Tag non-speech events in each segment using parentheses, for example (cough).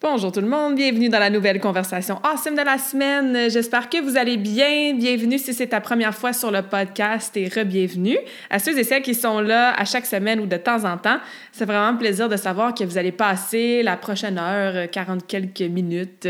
Bonjour tout le monde, bienvenue dans la nouvelle conversation awesome de la semaine. J'espère que vous allez bien. Bienvenue si c'est ta première fois sur le podcast et re-bienvenue. À ceux et celles qui sont là à chaque semaine ou de temps en temps, c'est vraiment un plaisir de savoir que vous allez passer la prochaine heure, 40 quelques minutes,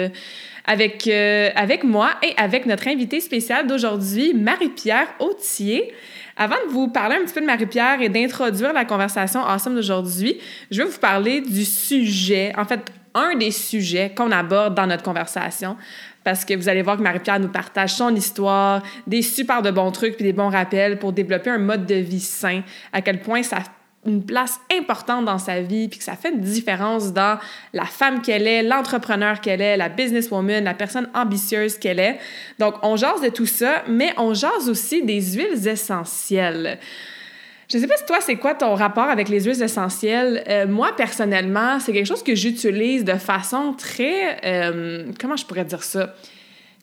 avec, euh, avec moi et avec notre invitée spéciale d'aujourd'hui, Marie-Pierre Autier. Avant de vous parler un petit peu de Marie-Pierre et d'introduire la conversation awesome d'aujourd'hui, je vais vous parler du sujet, en fait, un des sujets qu'on aborde dans notre conversation parce que vous allez voir que Marie-Pierre nous partage son histoire, des super de bons trucs puis des bons rappels pour développer un mode de vie sain, à quel point ça a une place importante dans sa vie, puis que ça fait une différence dans la femme qu'elle est, l'entrepreneur qu'elle est, la businesswoman, la personne ambitieuse qu'elle est. Donc, on jase de tout ça, mais on jase aussi des huiles essentielles. Je sais pas si toi, c'est quoi ton rapport avec les huiles essentielles. Euh, moi, personnellement, c'est quelque chose que j'utilise de façon très... Euh, comment je pourrais dire ça?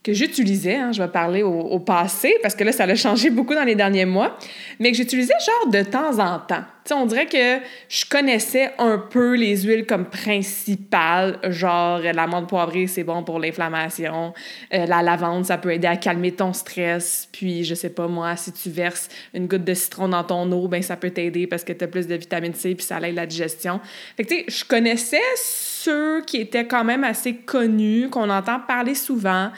que j'utilisais, hein, je vais parler au, passé, parce que là, ça a changé beaucoup dans les derniers mois, mais que j'utilisais genre de temps en temps. Sais, on dirait que je connaissais un peu les huiles comme principales, genre l'amande poivrée, c'est bon pour l'inflammation, euh, la lavande, ça peut aider à calmer ton stress, puis je sais pas moi, si tu verses une goutte de citron dans ton eau, ben ça peut t'aider parce que tu as plus de vitamine C, puis ça aide la digestion. Fait que tu sais, je connaissais ceux qui étaient quand même assez connus, qu'on entend parler souvent.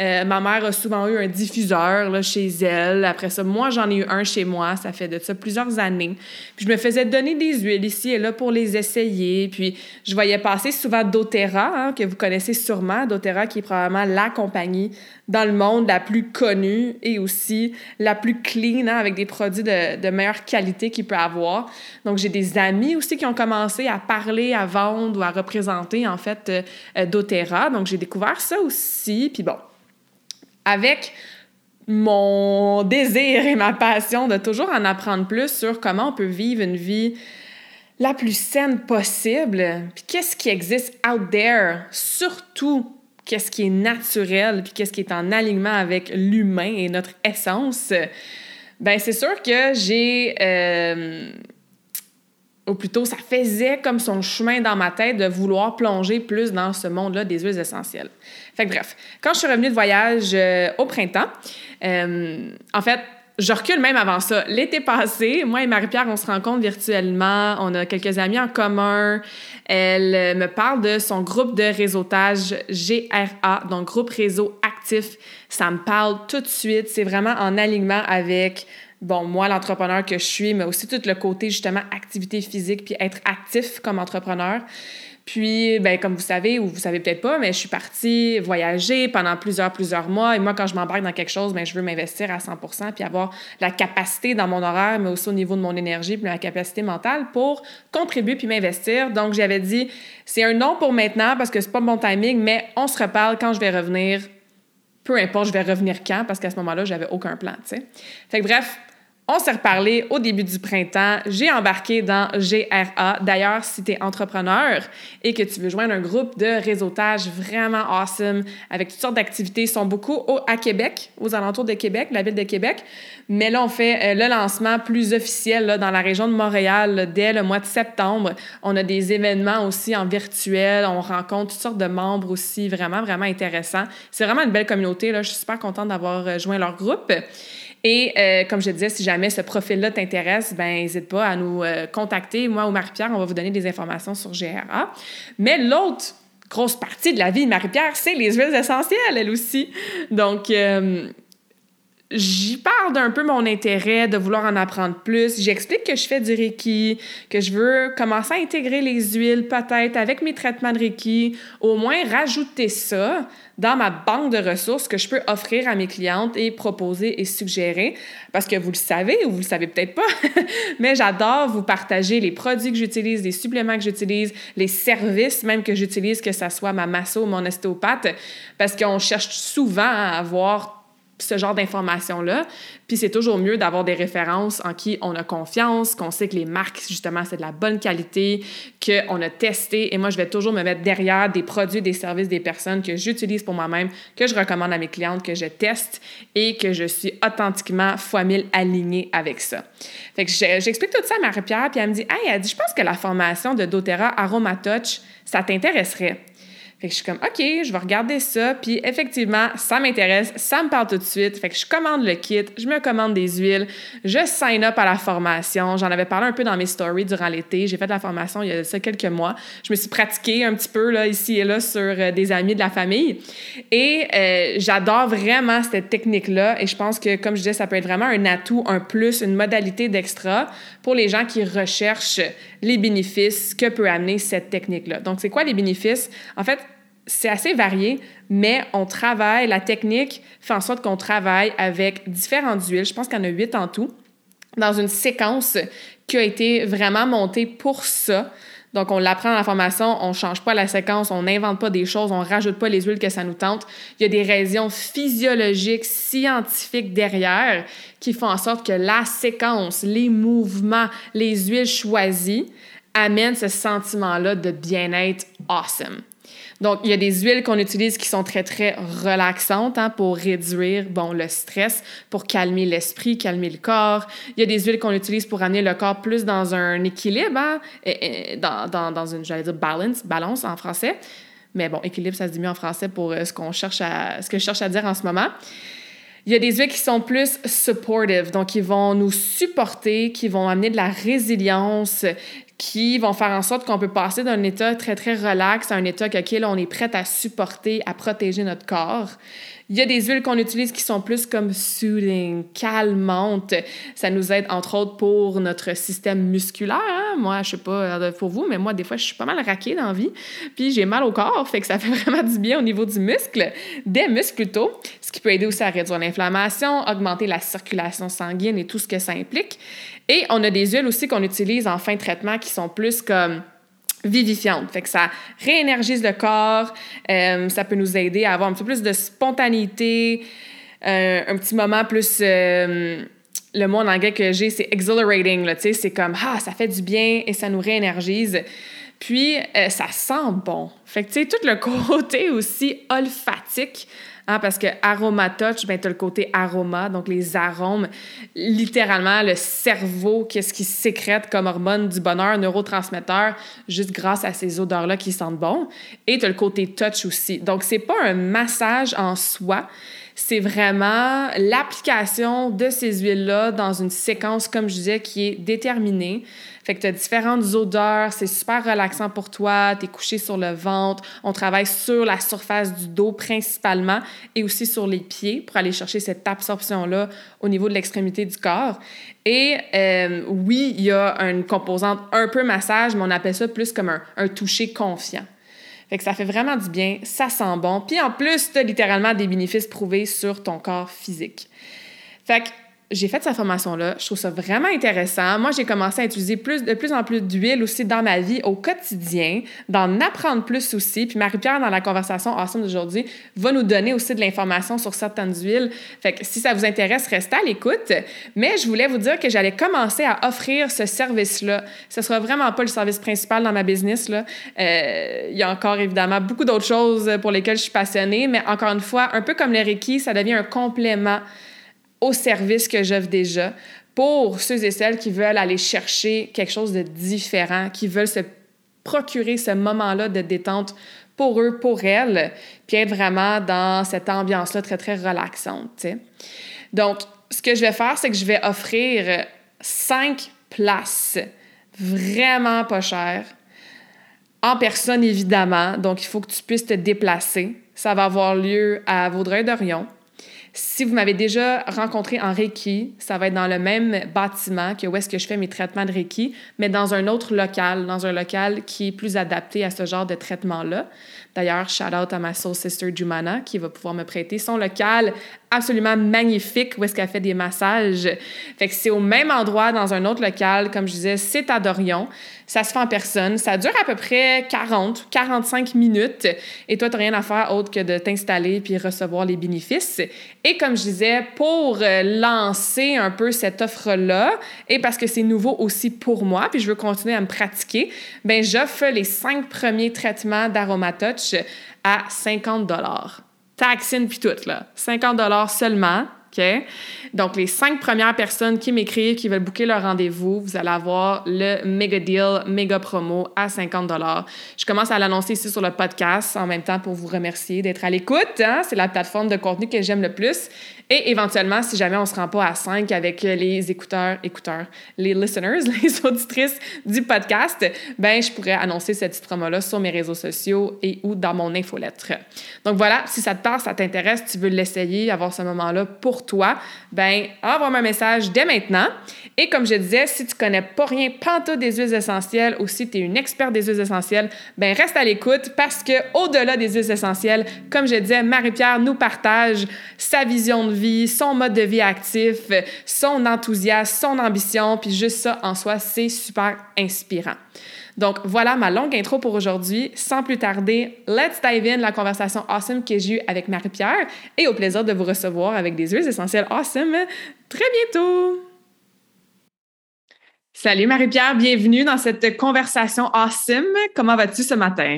Euh, ma mère a souvent eu un diffuseur là, chez elle. Après ça, moi, j'en ai eu un chez moi. Ça fait de ça plusieurs années. Puis je me faisais donner des huiles ici et là pour les essayer. Puis je voyais passer souvent doTERRA, hein, que vous connaissez sûrement. doTERRA qui est probablement la compagnie dans le monde la plus connue et aussi la plus clean, hein, avec des produits de, de meilleure qualité qu'il peut avoir. Donc, j'ai des amis aussi qui ont commencé à parler, à vendre ou à représenter, en fait, euh, euh, doTERRA. Donc, j'ai découvert ça aussi. Puis bon, avec mon désir et ma passion de toujours en apprendre plus sur comment on peut vivre une vie la plus saine possible, puis qu'est-ce qui existe out there, surtout qu'est-ce qui est naturel, puis qu'est-ce qui est en alignement avec l'humain et notre essence, ben c'est sûr que j'ai... Euh, ou plutôt, ça faisait comme son chemin dans ma tête de vouloir plonger plus dans ce monde-là des huiles essentielles. Bref, quand je suis revenue de voyage euh, au printemps, euh, en fait, je recule même avant ça. L'été passé, moi et Marie-Pierre, on se rencontre virtuellement. On a quelques amis en commun. Elle euh, me parle de son groupe de réseautage GRA, donc groupe réseau actif. Ça me parle tout de suite. C'est vraiment en alignement avec bon, moi, l'entrepreneur que je suis, mais aussi tout le côté, justement, activité physique, puis être actif comme entrepreneur. Puis, ben, comme vous savez, ou vous savez peut-être pas, mais je suis partie voyager pendant plusieurs, plusieurs mois. Et moi, quand je m'embarque dans quelque chose, ben, je veux m'investir à 100% puis avoir la capacité dans mon horaire, mais aussi au niveau de mon énergie, puis la capacité mentale pour contribuer puis m'investir. Donc, j'avais dit, c'est un non pour maintenant parce que c'est pas mon timing, mais on se reparle quand je vais revenir. Peu importe, je vais revenir quand, parce qu'à ce moment-là, j'avais aucun plan, tu sais. Fait que bref, on s'est reparlé au début du printemps. J'ai embarqué dans GRA. D'ailleurs, si tu es entrepreneur et que tu veux joindre un groupe de réseautage vraiment awesome avec toutes sortes d'activités, ils sont beaucoup à Québec, aux alentours de Québec, la ville de Québec. Mais là, on fait euh, le lancement plus officiel dans la région de Montréal dès le mois de septembre. On a des événements aussi en virtuel. On rencontre toutes sortes de membres aussi, vraiment, vraiment intéressants. C'est vraiment une belle communauté. Là. Je suis super contente d'avoir euh, joint leur groupe. Et euh, comme je disais, si jamais ce profil-là t'intéresse, ben n'hésite pas à nous euh, contacter. Moi ou Marie-Pierre, on va vous donner des informations sur GRA. Mais l'autre grosse partie de la vie de Marie-Pierre, c'est les huiles essentielles, elle aussi. Donc, euh, j'y parle d'un peu mon intérêt de vouloir en apprendre plus. J'explique que je fais du Reiki, que je veux commencer à intégrer les huiles peut-être avec mes traitements de Reiki, au moins rajouter ça dans ma banque de ressources que je peux offrir à mes clientes et proposer et suggérer. Parce que vous le savez ou vous le savez peut-être pas, (laughs) mais j'adore vous partager les produits que j'utilise, les suppléments que j'utilise, les services même que j'utilise, que ce soit ma masso ou mon ostéopathe, parce qu'on cherche souvent à avoir ce genre d'informations-là. Puis c'est toujours mieux d'avoir des références en qui on a confiance, qu'on sait que les marques, justement, c'est de la bonne qualité, qu'on a testé. Et moi, je vais toujours me mettre derrière des produits, des services, des personnes que j'utilise pour moi-même, que je recommande à mes clientes, que je teste et que je suis authentiquement fois mille alignée avec ça. Fait que j'explique tout ça à Marie-Pierre, puis elle me dit, hey, elle dit, je pense que la formation de doTERRA Aromatouch, ça t'intéresserait. Fait que je suis comme, OK, je vais regarder ça. Puis effectivement, ça m'intéresse, ça me parle tout de suite. Fait que je commande le kit, je me commande des huiles, je sign up à la formation. J'en avais parlé un peu dans mes stories durant l'été. J'ai fait la formation il y a ça quelques mois. Je me suis pratiquée un petit peu là, ici et là sur euh, des amis de la famille. Et euh, j'adore vraiment cette technique-là. Et je pense que, comme je disais, ça peut être vraiment un atout, un plus, une modalité d'extra pour les gens qui recherchent les bénéfices que peut amener cette technique-là. Donc, c'est quoi les bénéfices? En fait, c'est assez varié, mais on travaille, la technique fait en sorte qu'on travaille avec différentes huiles, je pense qu'il y en a huit en tout, dans une séquence qui a été vraiment montée pour ça. Donc, on l'apprend dans la formation, on ne change pas la séquence, on n'invente pas des choses, on ne rajoute pas les huiles que ça nous tente. Il y a des raisons physiologiques, scientifiques derrière qui font en sorte que la séquence, les mouvements, les huiles choisies amènent ce sentiment-là de bien-être awesome. Donc, il y a des huiles qu'on utilise qui sont très, très relaxantes hein, pour réduire, bon, le stress, pour calmer l'esprit, calmer le corps. Il y a des huiles qu'on utilise pour amener le corps plus dans un équilibre, hein, dans, dans, dans, une, j'allais dire, balance, balance en français. Mais bon, équilibre, ça se dit mieux en français pour euh, ce qu'on cherche à, ce que je cherche à dire en ce moment. Il y a des huiles qui sont plus supportive, donc qui vont nous supporter, qui vont amener de la résilience, qui vont faire en sorte qu'on peut passer d'un état très, très relax à un état auquel on est prêt à supporter, à protéger notre corps. Il y a des huiles qu'on utilise qui sont plus comme soothing, calmantes. Ça nous aide entre autres pour notre système musculaire. Hein. Moi, je sais pas euh, pour vous, mais moi, des fois, je suis pas mal raquée dans la vie. Puis j'ai mal au corps, fait que ça fait (laughs) vraiment du bien au niveau du muscle, des muscles plutôt, ce qui peut aider aussi à réduire l'inflammation, augmenter la circulation sanguine et tout ce que ça implique. Et on a des huiles aussi qu'on utilise en fin de traitement qui sont plus comme vivifiante. Fait que ça réénergise le corps, euh, ça peut nous aider à avoir un petit peu plus de spontanéité, euh, un petit moment plus... Euh, le mot en anglais que j'ai, c'est exhilarating, tu c'est comme, ah, ça fait du bien et ça nous réénergise. Puis, ça sent bon. Fait que, tu sais, tout le (laughs) côté aussi olfatique Hein, parce que touch, ben, tu as le côté aroma, donc les arômes. Littéralement, le cerveau, qu'est-ce qui sécrète comme hormone du bonheur, neurotransmetteur, juste grâce à ces odeurs-là qui sentent bon. Et tu as le côté touch aussi. Donc, c'est pas un massage en soi, c'est vraiment l'application de ces huiles-là dans une séquence, comme je disais, qui est déterminée. Fait que tu as différentes odeurs, c'est super relaxant pour toi, tu es couché sur le ventre, on travaille sur la surface du dos principalement et aussi sur les pieds pour aller chercher cette absorption-là au niveau de l'extrémité du corps. Et euh, oui, il y a une composante un peu massage, mais on appelle ça plus comme un, un toucher confiant. Fait que ça fait vraiment du bien, ça sent bon. Puis en plus, tu as littéralement des bénéfices prouvés sur ton corps physique. Fait que j'ai fait cette formation-là. Je trouve ça vraiment intéressant. Moi, j'ai commencé à utiliser plus, de plus en plus d'huile aussi dans ma vie au quotidien, d'en apprendre plus aussi. Puis Marie-Pierre, dans la conversation ensemble d'aujourd'hui, va nous donner aussi de l'information sur certaines huiles. Fait que si ça vous intéresse, restez à l'écoute. Mais je voulais vous dire que j'allais commencer à offrir ce service-là. Ce sera vraiment pas le service principal dans ma business. Là. Euh, il y a encore évidemment beaucoup d'autres choses pour lesquelles je suis passionnée, mais encore une fois, un peu comme le Reiki, ça devient un complément au service que j'offre déjà pour ceux et celles qui veulent aller chercher quelque chose de différent, qui veulent se procurer ce moment-là de détente pour eux, pour elles, puis être vraiment dans cette ambiance-là très, très relaxante. Donc, ce que je vais faire, c'est que je vais offrir cinq places vraiment pas chères, en personne évidemment, donc il faut que tu puisses te déplacer. Ça va avoir lieu à Vaudreuil-Dorion. Si vous m'avez déjà rencontré en Reiki, ça va être dans le même bâtiment que où est-ce que je fais mes traitements de Reiki, mais dans un autre local, dans un local qui est plus adapté à ce genre de traitement-là. D'ailleurs, shout out à ma soul sister Jumana qui va pouvoir me prêter son local absolument magnifique où est-ce qu'elle fait des massages. Fait que c'est au même endroit dans un autre local, comme je disais, c'est à Dorion. Ça se fait en personne. Ça dure à peu près 40, 45 minutes. Et toi, tu rien à faire autre que de t'installer puis recevoir les bénéfices. Et comme je disais, pour euh, lancer un peu cette offre-là, et parce que c'est nouveau aussi pour moi, puis je veux continuer à me pratiquer, ben j'offre les cinq premiers traitements d'Aromatouch à 50 dollars taxine puis tout, là. 50 seulement. OK? Donc, les cinq premières personnes qui m'écrivent, qui veulent booker leur rendez-vous, vous allez avoir le méga deal, méga promo à 50 Je commence à l'annoncer ici sur le podcast en même temps pour vous remercier d'être à l'écoute. Hein? C'est la plateforme de contenu que j'aime le plus. Et éventuellement, si jamais on ne se rend pas à 5 avec les écouteurs, écouteurs, les listeners, (laughs) les auditrices du podcast, ben je pourrais annoncer cette petite promo-là sur mes réseaux sociaux et ou dans mon infolettre. Donc voilà, si ça te parle, ça t'intéresse, tu veux l'essayer, avoir ce moment-là pour toi, ben envoie-moi un message dès maintenant. Et comme je disais, si tu connais pas rien pantoute des huiles essentielles ou si tu es une experte des huiles essentielles, ben reste à l'écoute parce que au-delà des huiles essentielles, comme je disais, Marie-Pierre nous partage sa vision de vie, son mode de vie actif, son enthousiasme, son ambition, puis juste ça en soi, c'est super inspirant. Donc voilà ma longue intro pour aujourd'hui. Sans plus tarder, let's dive in la conversation awesome que j'ai eue avec Marie-Pierre et au plaisir de vous recevoir avec des huiles essentielles awesome très bientôt. Salut Marie-Pierre, bienvenue dans cette conversation awesome. Comment vas-tu ce matin?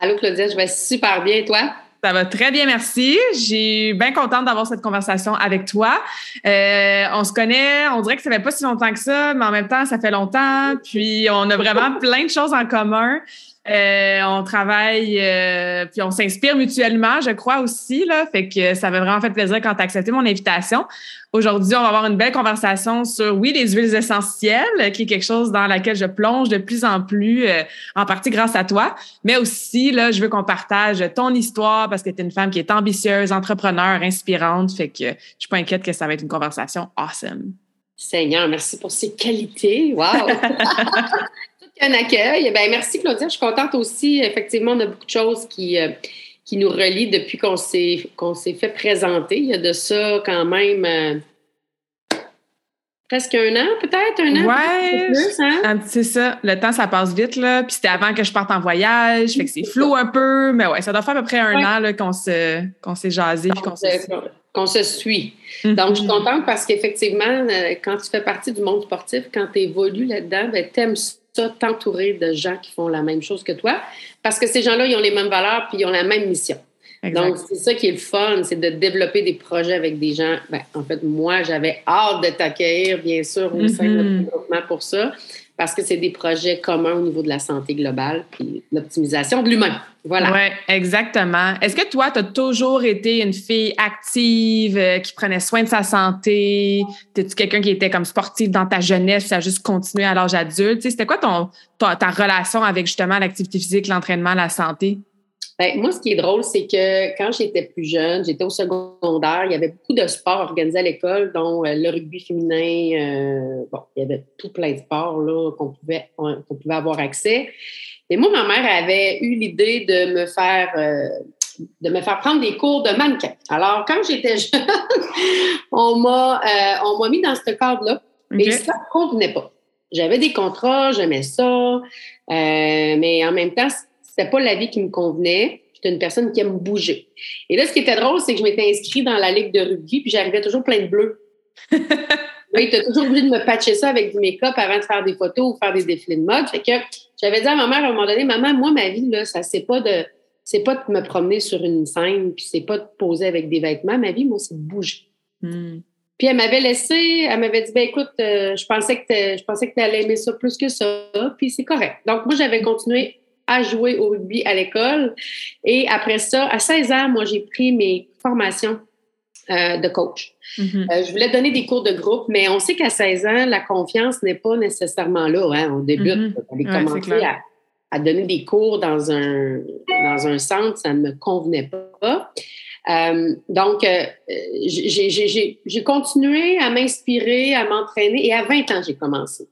Allô Claudia, je vais super bien, toi? Ça va très bien, merci. J'ai bien contente d'avoir cette conversation avec toi. Euh, on se connaît, on dirait que ça fait pas si longtemps que ça, mais en même temps, ça fait longtemps. Puis on a vraiment (laughs) plein de choses en commun. Euh, on travaille, euh, puis on s'inspire mutuellement, je crois aussi. Là, fait que ça m'a vraiment fait plaisir quand tu as accepté mon invitation. Aujourd'hui, on va avoir une belle conversation sur, oui, les huiles essentielles, qui est quelque chose dans laquelle je plonge de plus en plus, euh, en partie grâce à toi. Mais aussi, là, je veux qu'on partage ton histoire parce que tu es une femme qui est ambitieuse, entrepreneur, inspirante. Fait que je suis pas inquiète que ça va être une conversation awesome. Seigneur, merci pour ces qualités. Wow! (laughs) un accueil. Ben, merci, Claudia. Je suis contente aussi. Effectivement, on a beaucoup de choses qui, euh, qui nous relient depuis qu'on s'est, qu'on s'est fait présenter. Il y a de ça quand même euh, presque un an, peut-être, un an. Ouais. Hein? C'est ça. Le temps, ça passe vite, là. Puis c'était avant que je parte en voyage. Fait que c'est flou un peu. Mais ouais, ça doit faire à peu près un an là, qu'on, se, qu'on s'est jasé. Qu'on, se... qu'on se suit. Donc, je suis mm-hmm. contente parce qu'effectivement, euh, quand tu fais partie du monde sportif, quand tu évolues là-dedans, ben, t'aimes t'entourer de gens qui font la même chose que toi, parce que ces gens-là, ils ont les mêmes valeurs puis ils ont la même mission. Donc, c'est ça qui est le fun, c'est de développer des projets avec des gens. Ben, en fait, moi, j'avais hâte de t'accueillir, bien sûr, au sein de notre mm-hmm. développement pour ça parce que c'est des projets communs au niveau de la santé globale puis l'optimisation de l'humain. Voilà. Oui, exactement. Est-ce que toi, tu as toujours été une fille active, euh, qui prenait soin de sa santé? T'es-tu quelqu'un qui était comme sportif dans ta jeunesse, ça a juste continué à l'âge adulte? C'était quoi ton, ta relation avec justement l'activité physique, l'entraînement, la santé? Ben, moi, ce qui est drôle, c'est que quand j'étais plus jeune, j'étais au secondaire, il y avait beaucoup de sports organisés à l'école, dont euh, le rugby féminin. Euh, bon, il y avait tout plein de sports qu'on pouvait, qu'on pouvait avoir accès. Et moi, ma mère avait eu l'idée de me faire euh, de me faire prendre des cours de mannequin. Alors, quand j'étais (laughs) jeune, on m'a on m'a mis dans ce cadre-là, mais ça ne convenait pas. J'avais des contrats, j'aimais ça, mais en même temps, c'était pas la vie qui me convenait. J'étais une personne qui aime bouger. Et là, ce qui était drôle, c'est que je m'étais inscrite dans la ligue de rugby, puis j'arrivais toujours plein de bleus. (laughs) oui, tu as toujours obligé de me patcher ça avec du make-up avant de faire des photos ou faire des défilés de mode. Fait que j'avais dit à ma mère à un moment donné, maman, moi, ma vie, là, ça, c'est pas de. C'est pas de me promener sur une scène, puis c'est pas de poser avec des vêtements. Ma vie, moi, c'est de bouger. Hmm. Puis elle m'avait laissé, elle m'avait dit, ben écoute, euh, je pensais que je pensais que tu allais aimer ça plus que ça, puis c'est correct. Donc moi, j'avais continué à jouer au rugby à l'école. Et après ça, à 16 ans, moi, j'ai pris mes formations euh, de coach. Mm-hmm. Euh, je voulais donner des cours de groupe, mais on sait qu'à 16 ans, la confiance n'est pas nécessairement là. Hein? On débute, mm -hmm. commencer à, donner des cours dans un, dans un centre, ça ne me convenait pas. Euh, donc, euh, j'ai continué à m'inspirer, à m'entraîner et à 20 ans, j'ai commencé.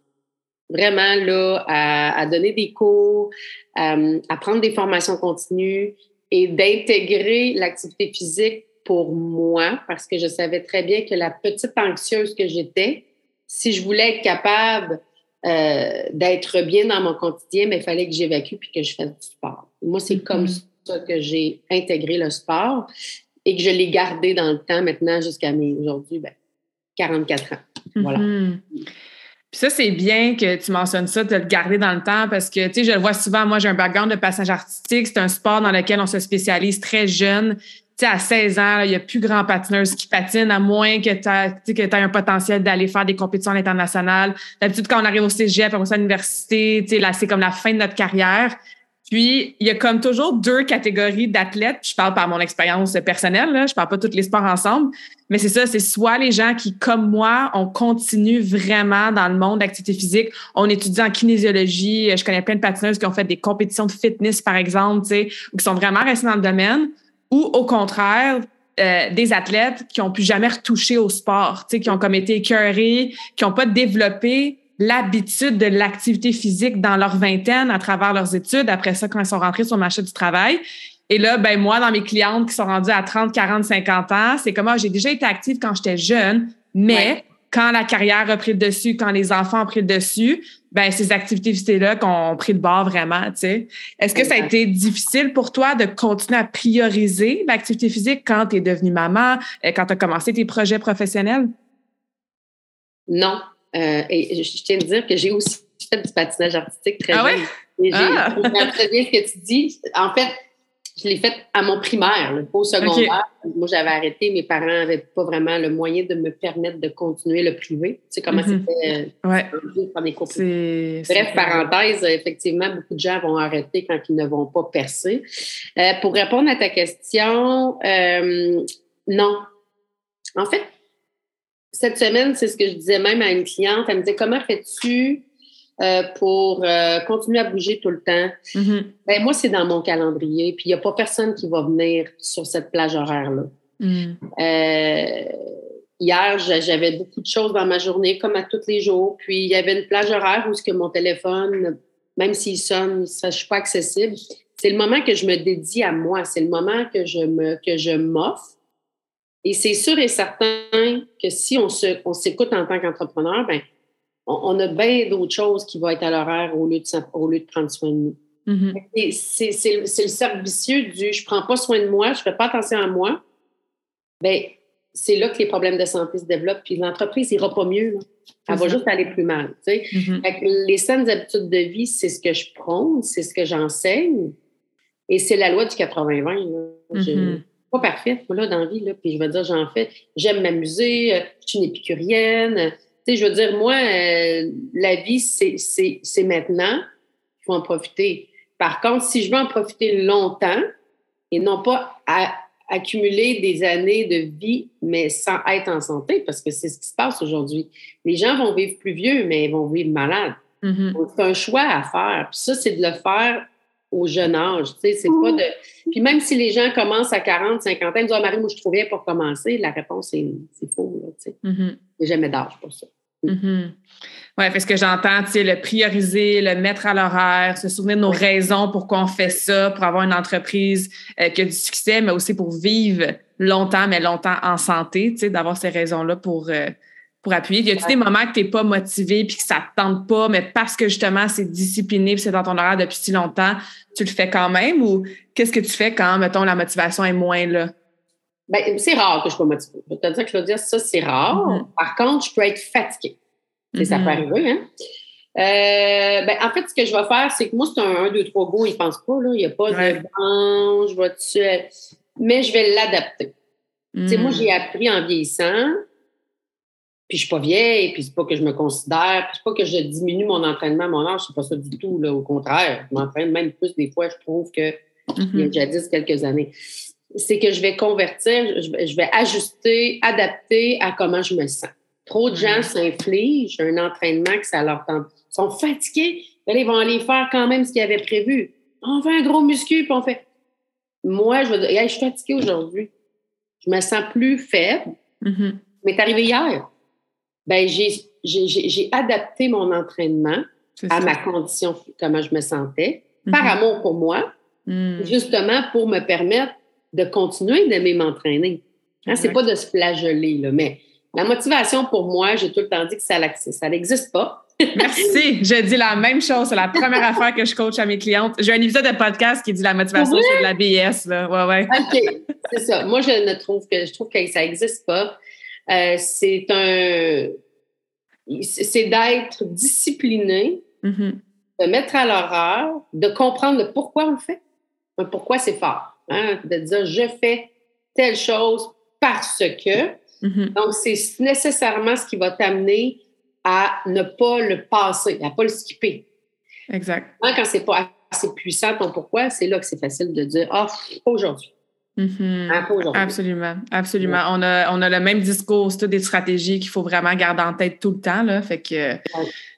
Vraiment, là, à, donner des cours, euh, à prendre des formations continues et d'intégrer l'activité physique pour moi parce que je savais très bien que la petite anxieuse que j'étais, si je voulais être capable euh, d'être bien dans mon quotidien, mais il fallait que j'évacue puis que je fasse du sport. Moi, c'est comme mm-hmm. ça que j'ai intégré le sport et que je l'ai gardé dans le temps maintenant jusqu'à mes aujourd'hui, ben, 44 ans. Voilà. Mm-hmm. Puis ça, c'est bien que tu mentionnes ça, de le garder dans le temps parce que, tu sais, je le vois souvent, moi, j'ai un background de passage artistique. C'est un sport dans lequel on se spécialise très jeune à 16 ans, il n'y a plus grand patineuse qui patine, à moins que tu aies un potentiel d'aller faire des compétitions internationales. D'habitude, quand on arrive au cégep, on à l'université, là, c'est comme la fin de notre carrière. Puis, il y a comme toujours deux catégories d'athlètes. Je parle par mon expérience personnelle, là, je parle pas tous les sports ensemble, mais c'est ça, c'est soit les gens qui, comme moi, on continue vraiment dans le monde d'activité physique. On étudie en kinésiologie. Je connais plein de patineuses qui ont fait des compétitions de fitness, par exemple, ou qui sont vraiment restés dans le domaine ou au contraire, euh, des athlètes qui ont pu jamais retoucher au sport, qui ont comme été écœurés, qui n'ont pas développé l'habitude de l'activité physique dans leur vingtaine à travers leurs études, après ça, quand ils sont rentrés sur le marché du travail. Et là, ben moi, dans mes clientes qui sont rendues à 30, 40, 50 ans, c'est comme, ah, j'ai déjà été active quand j'étais jeune, mais quand la carrière a pris le dessus, quand les enfants ont pris le dessus, ben ces activités-là ont pris le bord vraiment, tu sais. Est-ce que ça a été difficile pour toi de continuer à prioriser l'activité physique quand tu es devenue maman, euh, quand tu as commencé tes projets professionnels? Non. Euh, et je tiens à dire que j'ai aussi fait du patinage artistique très ah jeune. Et ah! (laughs) très bien ce que tu dis. En fait, je l'ai fait à mon primaire, le au secondaire. Moi, j'avais arrêté. Mes parents n'avaient pas vraiment le moyen de me permettre de continuer le privé. Tu sais comment mm-hmm. c'était euh, ouais. des cours Bref, parenthèse, effectivement, beaucoup de gens vont arrêter quand ils ne vont pas percer. Euh, pour répondre à ta question, euh, non. En fait, cette semaine, c'est ce que je disais même à une cliente. Elle me disait Comment fais-tu euh, pour euh, continuer à bouger tout le temps? Mm-hmm. ben, moi, c'est dans mon calendrier, puis il n'y a pas personne qui va venir sur cette plage horaire-là. Mm. Euh, hier, j'avais beaucoup de choses dans ma journée, comme à tous les jours, puis il y avait une plage horaire où ce que mon téléphone, même s'il sonne, ça, ne suis pas accessible. C'est le moment que je me dédie à moi, c'est le moment que je me que je m'offre. Et c'est sûr et certain que si on se on s'écoute en tant qu'entrepreneur, ben on, a bien d'autres choses qui vont être à l'horaire au, lieu de, au lieu de prendre soin de nous. Mm-hmm. C'est le cercle vicieux du je prends pas soin de moi, je fais pas attention à moi. Bien, c'est là que les problèmes de santé se développent. Puis l'entreprise n'ira pas mieux. Elle va juste aller plus mal. Mm-hmm. les saines habitudes de vie, c'est ce que je prône, c'est ce que j'enseigne. Et c'est la loi du 80-20. Je suis mm-hmm. Pas parfaite, moi, là, dans la vie. Là, puis je vais dire, j'en fais. J'aime m'amuser, euh, je suis une épicurienne je veux dire, moi, euh, la vie, c'est maintenant. Il faut en profiter. Par contre, si je veux en profiter longtemps et non pas accumuler des années de vie, mais sans être en santé, parce que c'est ce qui se passe aujourd'hui. Les gens vont vivre plus vieux, mais ils vont vivre malades. Mm-hmm. c'est un choix à faire. Puis ça, c'est de le faire au jeune âge. Tu sais, c'est pas de. Puis même si les gens commencent à 40, 50 ans, ils disent Ah, Marie, moi, je trouvais pour commencer, la réponse, c'est faux. Là, tu sais. Mm-hmm. jamais d'âge pour ça. Mm-hmm. Oui, parce que j'entends, tu sais, le prioriser, le mettre à l'horaire, se souvenir de nos raisons pour qu'on fait ça, pour avoir une entreprise euh, qui a du succès, mais aussi pour vivre longtemps, mais longtemps en santé, tu sais, d'avoir ces raisons-là pour, euh, pour appuyer. Y a-tu des moments que tu n'es pas motivé puis que ça ne te tente pas, mais parce que justement c'est discipliné puis c'est dans ton horaire depuis si longtemps, tu le fais quand même ou qu'est-ce que tu fais quand, mettons, la motivation est moins là? Ben, c'est rare que je sois motivée. Je vais te dire, Claudia, ça, c'est rare. Mm-hmm. Par contre, je peux être fatiguée. Ça peut mm-hmm. arriver, hein? Euh, ben, en fait, ce que je vais faire, c'est que moi, c'est un 1, 2, 3 go, il ne pense pas, là. Il n'y a pas de bon, je vais tuer. Mais je vais l'adapter. Tu sais, moi, j'ai mm. appris en vieillissant, puis je suis pas vieille, puis c'est pas que je me considère, puis c'est pas que je diminue mon entraînement mon âge, c'est pas ça du tout, là. Au contraire, je m'entraîne même plus des fois, je trouve, que il y a déjà mm-hmm. quelques années c'est que je vais convertir, je vais ajuster, adapter à comment je me sens. Trop de gens mm. s'infligent un entraînement que ça leur tente. Ils sont fatigués, ils vont aller faire quand même ce qu'ils avaient prévu. On fait un gros muscu, puis on fait. Moi, je vais dire, je suis fatiguée aujourd'hui. je me sens plus faible. Mhm. Mais c'est arrivé hier. Ben, j'ai, adapté mon entraînement à ça. ma condition, comment je me sentais, par Mhm. amour pour moi, Mhm. justement pour me permettre de continuer d'aimer m'entraîner. Hein, c'est pas de se flageller, là, mais la motivation pour moi, j'ai tout le temps dit que ça n'existe pas. (laughs) Merci. Je dis la même chose. C'est la première affaire que je coach à mes clientes. J'ai un épisode de podcast qui dit la motivation, c'est de la BS. Là. Ouais, ouais. OK, c'est ça. Moi, je ne trouve que je trouve que ça n'existe pas. Euh, c'est un c'est d'être discipliné, Mhm. de mettre à l'horaire, de comprendre le pourquoi on le fait. Un pourquoi c'est fort. hein, De dire je fais telle chose parce que. Mhm. Donc, c'est nécessairement ce qui va t'amener à ne pas le passer, à ne pas le skipper. Exact. Hein, Quand c'est pas assez puissant ton pourquoi, c'est là que c'est facile de dire Ah, aujourd'hui. Mhm. Hein. Absolument, absolument. On, a, on a le même discours, c'est toutes des stratégies qu'il faut vraiment garder en tête tout le temps. Là. Fait, que,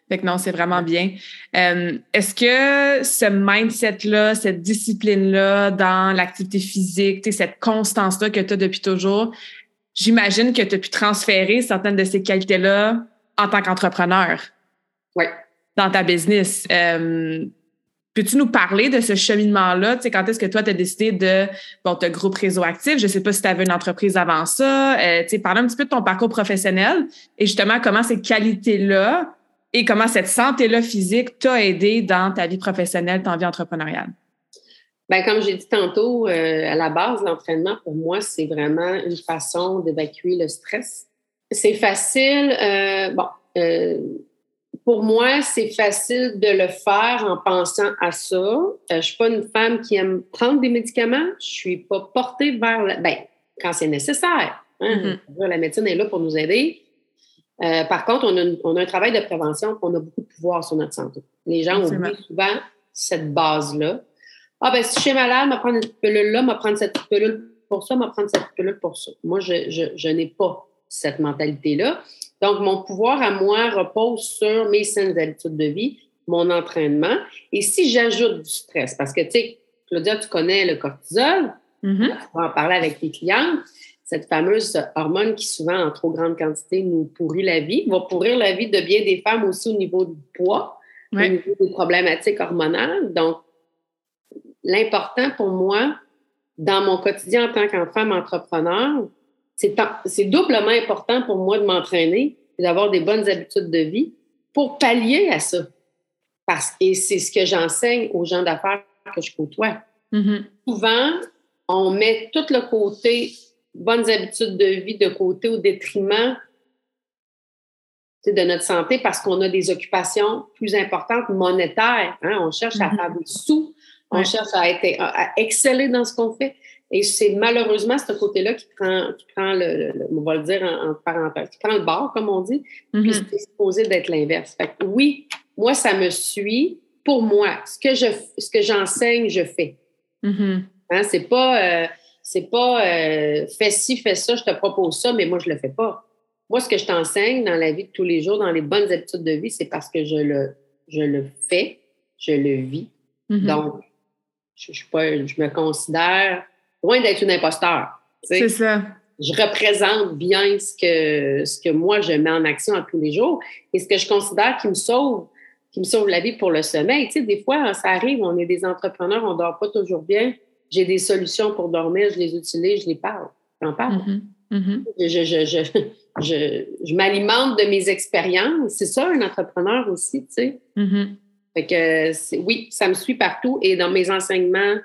fait que non, c'est vraiment bien. Euh, Est-ce que ce mindset-là, cette discipline-là dans l'activité physique, cette constance-là que tu as depuis toujours, j'imagine que tu as pu transférer certaines de ces qualités-là en tant qu'entrepreneur Oui. dans ta business. Euh, Peux-tu nous parler de ce cheminement-là? Tu sais, quand est-ce que toi, tu as décidé de, bon, te groupe réseau actif? Je ne sais pas si tu avais une entreprise avant ça. Euh, tu sais, parle un petit peu de ton parcours professionnel et justement comment ces qualités-là et comment cette santé-là physique t'a aidé dans ta vie professionnelle, ta vie entrepreneuriale? Ben, comme j'ai dit tantôt, euh, à la base, l'entraînement, pour moi, c'est vraiment une façon d'évacuer le stress. C'est facile. euh, bon, euh, pour moi, c'est facile de le faire en pensant à ça. Euh, je suis pas une femme qui aime prendre des médicaments. Je suis pas portée vers... La, ben, quand c'est nécessaire. hein. La médecine est là pour nous aider. Euh, par contre, on a, une- on a un travail de prévention, on a beaucoup de pouvoir sur notre santé. Les gens Absolument. oublient souvent cette base-là. Ah, ben, si je suis malade, je vais prendre cette pilule-là, je vais prendre cette pilule pour ça, je vais prendre cette pilule pour ça. Moi, je, je, je n'ai pas cette mentalité-là. Donc, mon pouvoir à moi repose sur mes saines habitudes de vie, mon entraînement. Et si j'ajoute du stress, parce que, tu sais, Claudia, tu connais le cortisol, Mhm. on va en parler avec tes clientes. Cette fameuse hormone qui, souvent, en trop grande quantité, nous pourrit la vie, va pourrir la vie de bien des femmes aussi au niveau du poids, Ouais. au niveau des problématiques hormonales. Donc, l'important pour moi, dans mon quotidien en tant qu'en femme entrepreneur, c'est doublement important pour moi de m'entraîner et d'avoir des bonnes habitudes de vie pour pallier à ça. Parce, et c'est ce que j'enseigne aux gens d'affaires que je côtoie Mhm. souvent, on met tout le côté bonnes habitudes de vie de côté au détriment de notre santé parce qu'on a des occupations plus importantes monétaires. hein. On cherche à Mhm. faire des sous, on Ouais. cherche à, être, à, à exceller dans ce qu'on fait. Et c'est malheureusement ce côté-là qui prend, qui prend le, on va le dire en, en parenthèse, qui prend le bord, comme on dit, puis Mhm. c'est supposé d'être l'inverse. Fait que oui, moi, ça me suit. Pour moi, ce que je, ce que j'enseigne, je fais. Mhm. Hein, c'est pas, euh, c'est pas euh, fais ci, fais ça, je te propose ça, mais moi, je le fais pas. Moi, ce que je t'enseigne dans la vie de tous les jours, dans les bonnes habitudes de vie, c'est parce que je le, je le fais, je le vis. Mhm. Donc, je, pas, je me considère loin d'être une imposteur. C'est ça. Je représente bien ce que, ce que moi, je mets en action à tous les jours et ce que je considère qui me sauve, qui me sauve la vie pour le sommeil. Tu sais, des fois, ça arrive, on est des entrepreneurs, on dort pas toujours bien. J'ai des solutions pour dormir, je les utilise, je les parle. J'en parle. Mhm. Mhm. Je, je, je, je, je, je m'alimente de mes expériences. C'est ça, un entrepreneur aussi, tu sais. Mhm. Fait que, c'est- oui, ça me suit partout et dans mes enseignements,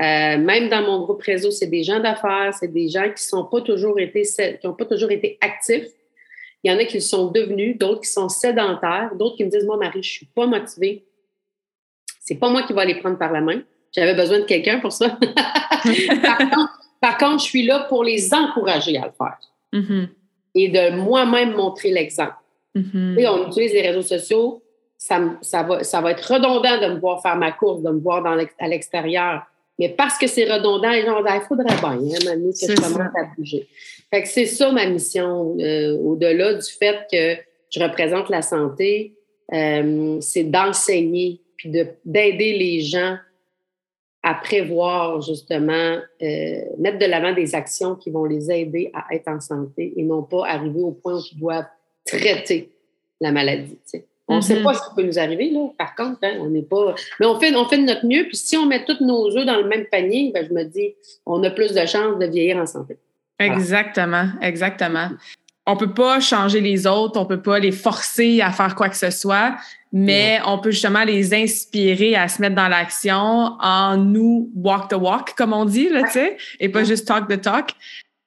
euh, même dans mon groupe réseau, c'est des gens d'affaires, c'est des gens qui sont pas toujours été, qui n'ont pas toujours été actifs. Il y en a qui le sont devenus, d'autres qui sont sédentaires, d'autres qui me disent, moi, Marie, je suis pas motivée. C'est pas moi qui vais les prendre par la main. J'avais besoin de quelqu'un pour ça. (laughs) par, contre, par contre, je suis là pour les encourager à le faire Mhm. et de moi-même montrer l'exemple. Sais, on utilise les réseaux sociaux, ça, va, ça va être redondant de me voir faire ma course, de me voir dans à l'extérieur. Mais parce que c'est redondant, les gens vont dire, il faudrait bien, hein, Manu, que je commence ça. à bouger. Fait que c'est ça ma mission, euh, au-delà du fait que je représente la santé, euh, c'est d'enseigner puis de- d'aider les gens à prévoir justement, euh, mettre de l'avant des actions qui vont les aider à être en santé et non pas arriver au point où ils doivent traiter la maladie. On ne sait mm-hmm. pas ce qui peut nous arriver, là. Par contre, hein, on n'est pas. Mais on fait, on fait de notre mieux. Puis si on met tous nos œufs dans le même panier, ben, je me dis, on a plus de chances de vieillir en santé. Exactement, exactement. On ne peut pas changer les autres, on ne peut pas les forcer à faire quoi que ce soit, mais on peut justement les inspirer à se mettre dans l'action en nous walk the walk, comme on dit, là, tu sais, et pas juste talk the talk.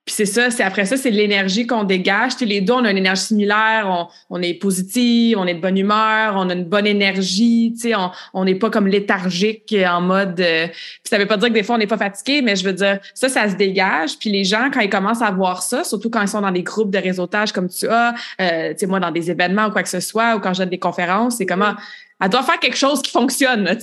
Puis c'est ça, c'est après ça, c'est l'énergie qu'on dégage. Tu les deux, on a une énergie similaire, on, on, est positif, on est de bonne humeur, on a une bonne énergie, tu sais, on n'est pas comme léthargique en mode... Euh, puis ça veut pas dire que des fois, on n'est pas fatigué, mais je veux dire, ça, ça se dégage. Puis les gens, quand ils commencent à voir ça, surtout quand ils sont dans des groupes de réseautage comme tu as, euh, tu sais, moi, dans des événements ou quoi que ce soit, ou quand j'ai des conférences, c'est comment elle doit faire quelque chose qui fonctionne.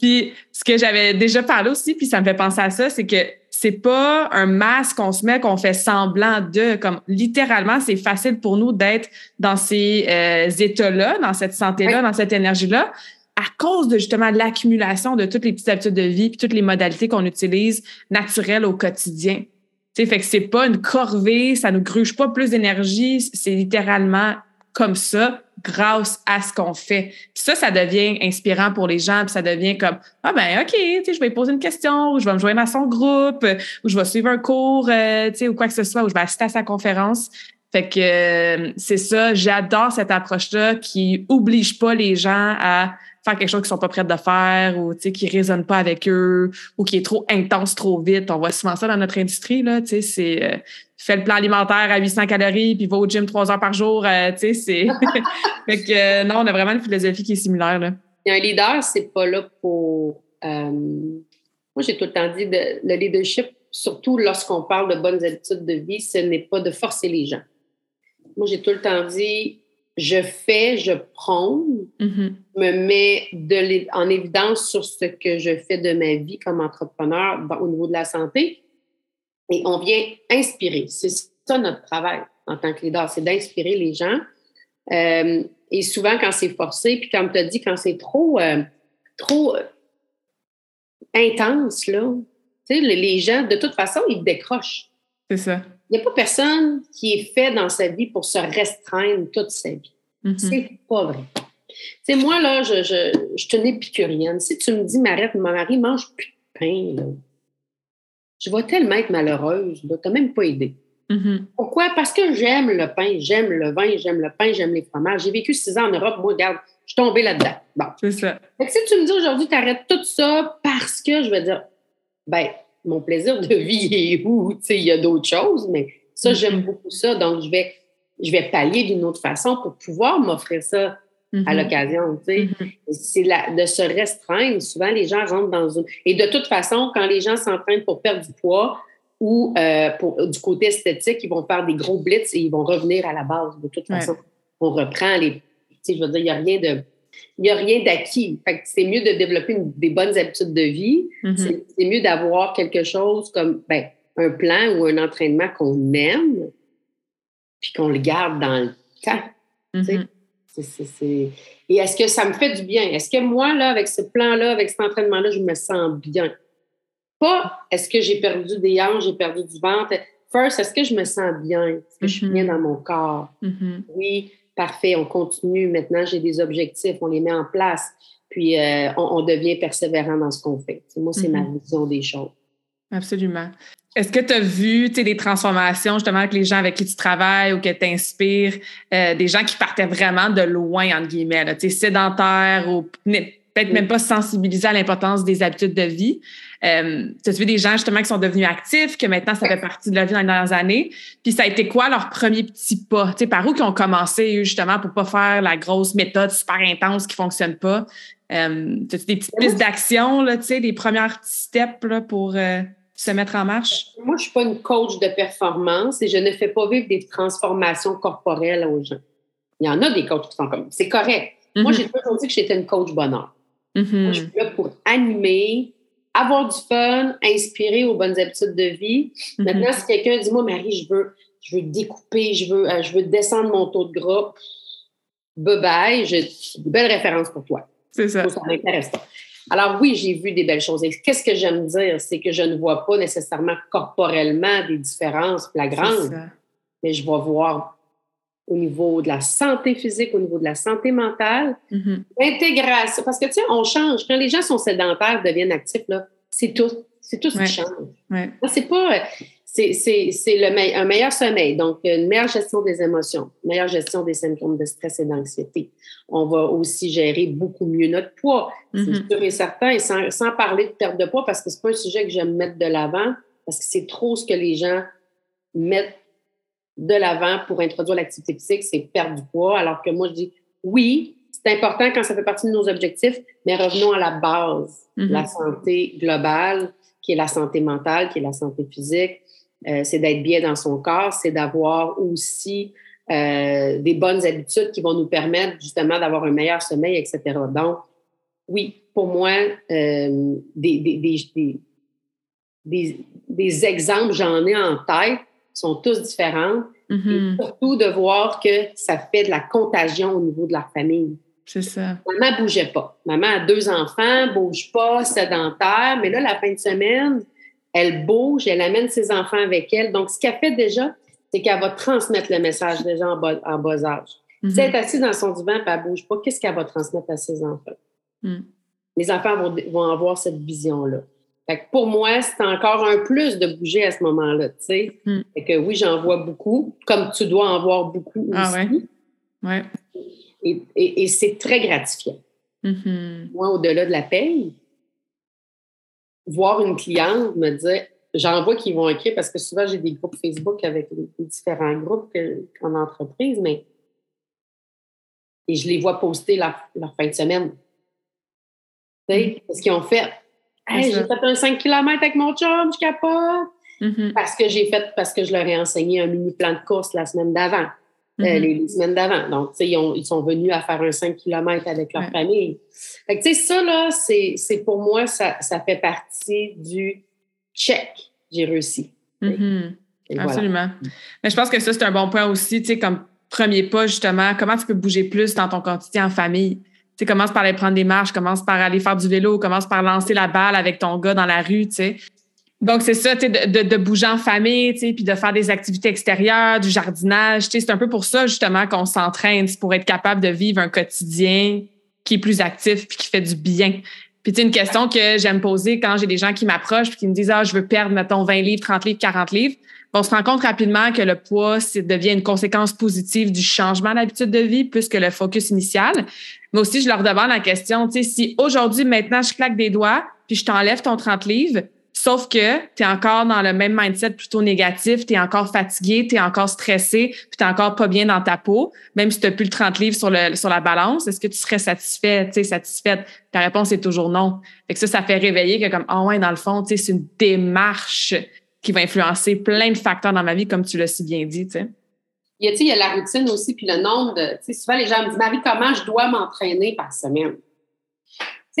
puis ce que j'avais déjà parlé aussi, puis ça me fait penser à ça, c'est que c'est pas un masque qu'on se met, qu'on fait semblant de. Comme littéralement, c'est facile pour nous d'être dans ces euh, états-là, dans cette santé-là, dans cette énergie-là, à cause de justement l'accumulation de toutes les petites habitudes de vie puis toutes les modalités qu'on utilise naturelles au quotidien. sais, fait que c'est pas une corvée, ça nous gruge pas plus d'énergie, c'est littéralement comme ça grâce à ce qu'on fait. Puis ça, ça devient inspirant pour les gens, puis ça devient comme ah ben ok, je vais poser une question, ou je vais me joindre à son groupe, ou je vais suivre un cours, euh, ou quoi que ce soit, ou je vais assister à sa conférence. Fait que euh, c'est ça, j'adore cette approche-là qui oblige pas les gens à faire quelque chose qu'ils sont pas prêts de faire ou qui résonne pas avec eux ou qui est trop intense trop vite. On voit souvent ça dans notre industrie là, tu sais, c'est euh, fais le plan alimentaire à 800 calories puis va au gym trois heures par jour, euh, tu sais, c'est (laughs) fait que euh, non, on a vraiment une philosophie qui est similaire là. un leader, c'est pas là pour moi j'ai tout le temps dit de, le leadership surtout lorsqu'on parle de bonnes habitudes de vie, ce n'est pas de forcer les gens. Moi j'ai tout le temps dit je fais, je prône, mm-hmm. me mets de en évidence sur ce que je fais de ma vie comme entrepreneur au niveau de la santé. Et on vient inspirer. C'est ça notre travail en tant que leader, c'est d'inspirer les gens. Euh, et souvent, quand c'est forcé, puis comme tu as dit, quand c'est trop, euh, trop euh, intense, là, les gens, de toute façon, ils décrochent. C'est ça. Il n'y a pas personne qui est fait dans sa vie pour se restreindre toute sa vie. Mm-hmm. C'est pas vrai. Tu sais, moi, là, je, je, je suis une épicurienne. Si tu me dis, Marette, mon mari mange plus de pain, là, je vais tellement être malheureuse. Tu n'as même pas aidé. Mm-hmm. Pourquoi? Parce que j'aime le pain, j'aime le vin, j'aime le pain, j'aime les fromages. J'ai vécu six ans en Europe. Moi, regarde, je suis tombée là-dedans. Bon. C'est ça. Fait que si tu me dis aujourd'hui, tu arrêtes tout ça parce que je vais dire, ben, mon plaisir de vie (laughs) est où? Il y a d'autres choses, mais ça, j'aime mm-hmm. beaucoup ça. Donc, je vais, je vais pallier d'une autre façon pour pouvoir m'offrir ça à mm-hmm. l'occasion. Tu sais. Mm-hmm. C'est de se restreindre. Souvent, les gens rentrent dans une. Et de toute façon, quand les gens s'entraînent pour perdre du poids ou euh, pour, du côté esthétique, ils vont faire des gros blitz et ils vont revenir à la base. De toute façon, on reprend les. Tu sais, je veux dire, il n'y a rien de il n'y a rien d'acquis. c'est mieux de développer des bonnes habitudes de vie. Mm-hmm. C'est mieux d'avoir quelque chose comme ben, un plan ou un entraînement qu'on aime, puis qu'on le garde dans le temps. Mm-hmm. Et est-ce que ça me fait du bien? Est-ce que moi, là, avec ce plan-là, avec cet entraînement-là, je me sens bien? Pas est-ce que j'ai perdu des hanches, j'ai perdu du ventre? First, est-ce que je me sens bien? Est-ce que je suis bien mm-hmm. dans mon corps? Oui, parfait, on continue. Maintenant, j'ai des objectifs, on les met en place. Puis, euh, on, devient persévérant dans ce qu'on fait. moi, c'est ma mm-hmm. vision des choses. Absolument. Est-ce que tu as vu des transformations justement avec les gens avec qui tu travailles ou que tu inspires, euh, des gens qui partaient vraiment de loin, entre guillemets, là, sédentaires ou peut-être même pas sensibilisés à l'importance des habitudes de vie? Euh, tu as vu des gens justement qui sont devenus actifs, que maintenant ça fait partie de leur vie dans les dernières années. Puis ça a été quoi leur premier petit pas? Tu sais, par où qu'ils ont commencé justement pour pas faire la grosse méthode super intense qui fonctionne pas? Euh, as des petites pistes d'action, tu sais, des premières petits steps là, pour euh, se mettre en marche? Moi, je suis pas une coach de performance et je ne fais pas vivre des transformations corporelles aux gens. Il y en a des coachs qui sont comme c'est correct. Moi, mm-hmm. j'ai toujours dit que j'étais une coach bonheur. Mm-hmm. Moi, je suis là pour animer, avoir du fun, inspirer aux bonnes habitudes de vie. Mm-hmm. Maintenant, si quelqu'un dit, moi, Marie, je veux, je veux découper, je veux, euh, je veux descendre mon taux de gras, bye bye, j'ai une belle référence pour toi. C'est ça. Ça m'intéresse pas. Alors oui, j'ai vu des belles choses. Et qu'est-ce que j'aime dire? C'est que je ne vois pas nécessairement corporellement des différences flagrantes, mais je vais voir au niveau de la santé physique, au niveau de la santé mentale, mm-hmm. l'intégration. Parce que, tu sais, on change. Quand les gens sont sédentaires, deviennent actifs, là, c'est tout. C'est tout ce qui change. C'est pas c'est un meilleur sommeil, donc une meilleure gestion des émotions, une meilleure gestion des symptômes de stress et d'anxiété. On va aussi gérer beaucoup mieux notre poids, c'est mm-hmm. sûr et certain, et sans, sans, parler de perte de poids, parce que c'est pas un sujet que j'aime mettre de l'avant, parce que c'est trop ce que les gens mettent de l'avant pour introduire l'activité physique, c'est perdre du poids, alors que moi, je dis oui, c'est important quand ça fait partie de nos objectifs, mais revenons à la base, mm-hmm. la santé globale, qui est la santé mentale, qui est la santé physique, euh, c'est d'être bien dans son corps, c'est d'avoir aussi euh, des bonnes habitudes qui vont nous permettre justement d'avoir un meilleur sommeil, etc. Donc, oui, pour moi, euh, des, des, des, des, exemples, j'en ai en tête, sont tous différents. Mm-hmm. surtout de voir que ça fait de la contagion au niveau de la famille. C'est ça. Maman bougeait pas. Maman a deux enfants, bouge pas, sédentaire, mais là, la fin de semaine, elle bouge, elle amène ses enfants avec elle. Donc, ce qu'elle fait déjà, c'est qu'elle va transmettre le message déjà en bas, âge. Si mhm. elle est assise dans son divan et elle ne bouge pas, qu'est-ce qu'elle va transmettre à ses enfants? Mhm. Les enfants vont, avoir cette vision-là. Pour moi, c'est encore un plus de bouger à ce moment-là, tu sais. Mhm. que oui, j'en vois beaucoup, comme tu dois en voir beaucoup ah aussi. Ouais. Et, c'est très gratifiant. Moi, au-delà de la paye, voir une cliente me dire, j'en vois qui vont écrire parce que souvent j'ai des groupes Facebook avec les, différents groupes en entreprise, mais et je les vois poster leur, fin de semaine. Tu sais, mm-hmm. ce qu'ils ont fait. J'ai fait un 5 km avec mon chum, je capote. Mm-hmm. Parce que j'ai fait, parce que je leur ai enseigné un mini plan de course la semaine d'avant. Euh, mm-hmm. les, semaines d'avant. Donc, tu sais, ils, sont venus à faire un 5 km avec leur famille. Fait que, tu sais, ça, là, c'est pour moi, ça, ça fait partie du check. J'ai réussi. Mm-hmm. Absolument. Mais je pense que ça, c'est un bon point aussi, tu sais, comme premier pas, justement, comment tu peux bouger plus dans ton quotidien en famille? Tu sais, commence par aller prendre des marches, commence par aller faire du vélo, commence par lancer la balle avec ton gars dans la rue, tu sais. Donc, c'est ça, de, de, de, bouger en famille, puis de faire des activités extérieures, du jardinage. C'est un peu pour ça, justement, qu'on s'entraîne, pour être capable de vivre un quotidien qui est plus actif puis qui fait du bien. Puis, tu une question que j'aime poser quand j'ai des gens qui m'approchent puis qui me disent, ah, je veux perdre, mettons, 20 livres, 30 livres, 40 livres. On se rend compte rapidement que le poids devient une conséquence positive du changement d'habitude de vie plus que le focus initial. Mais aussi, je leur demande la question, tu sais, si aujourd'hui, maintenant, je claque des doigts puis je t'enlève ton 30 livres, Sauf que tu es encore dans le même mindset plutôt négatif, tu es encore fatigué, tu es encore stressé, puis tu encore pas bien dans ta peau, même si tu n'as plus le 30 livres sur, le, sur la balance, est-ce que tu serais satisfait, satisfaite? Ta réponse est toujours non. Fait que ça, ça fait réveiller que comme, ah ouais, dans le fond, c'est une démarche qui va influencer plein de facteurs dans ma vie, comme tu l'as si bien dit. Il y, a, il y a la routine aussi, puis le nombre de. Souvent, les gens me disent, Marie, comment je dois m'entraîner par semaine?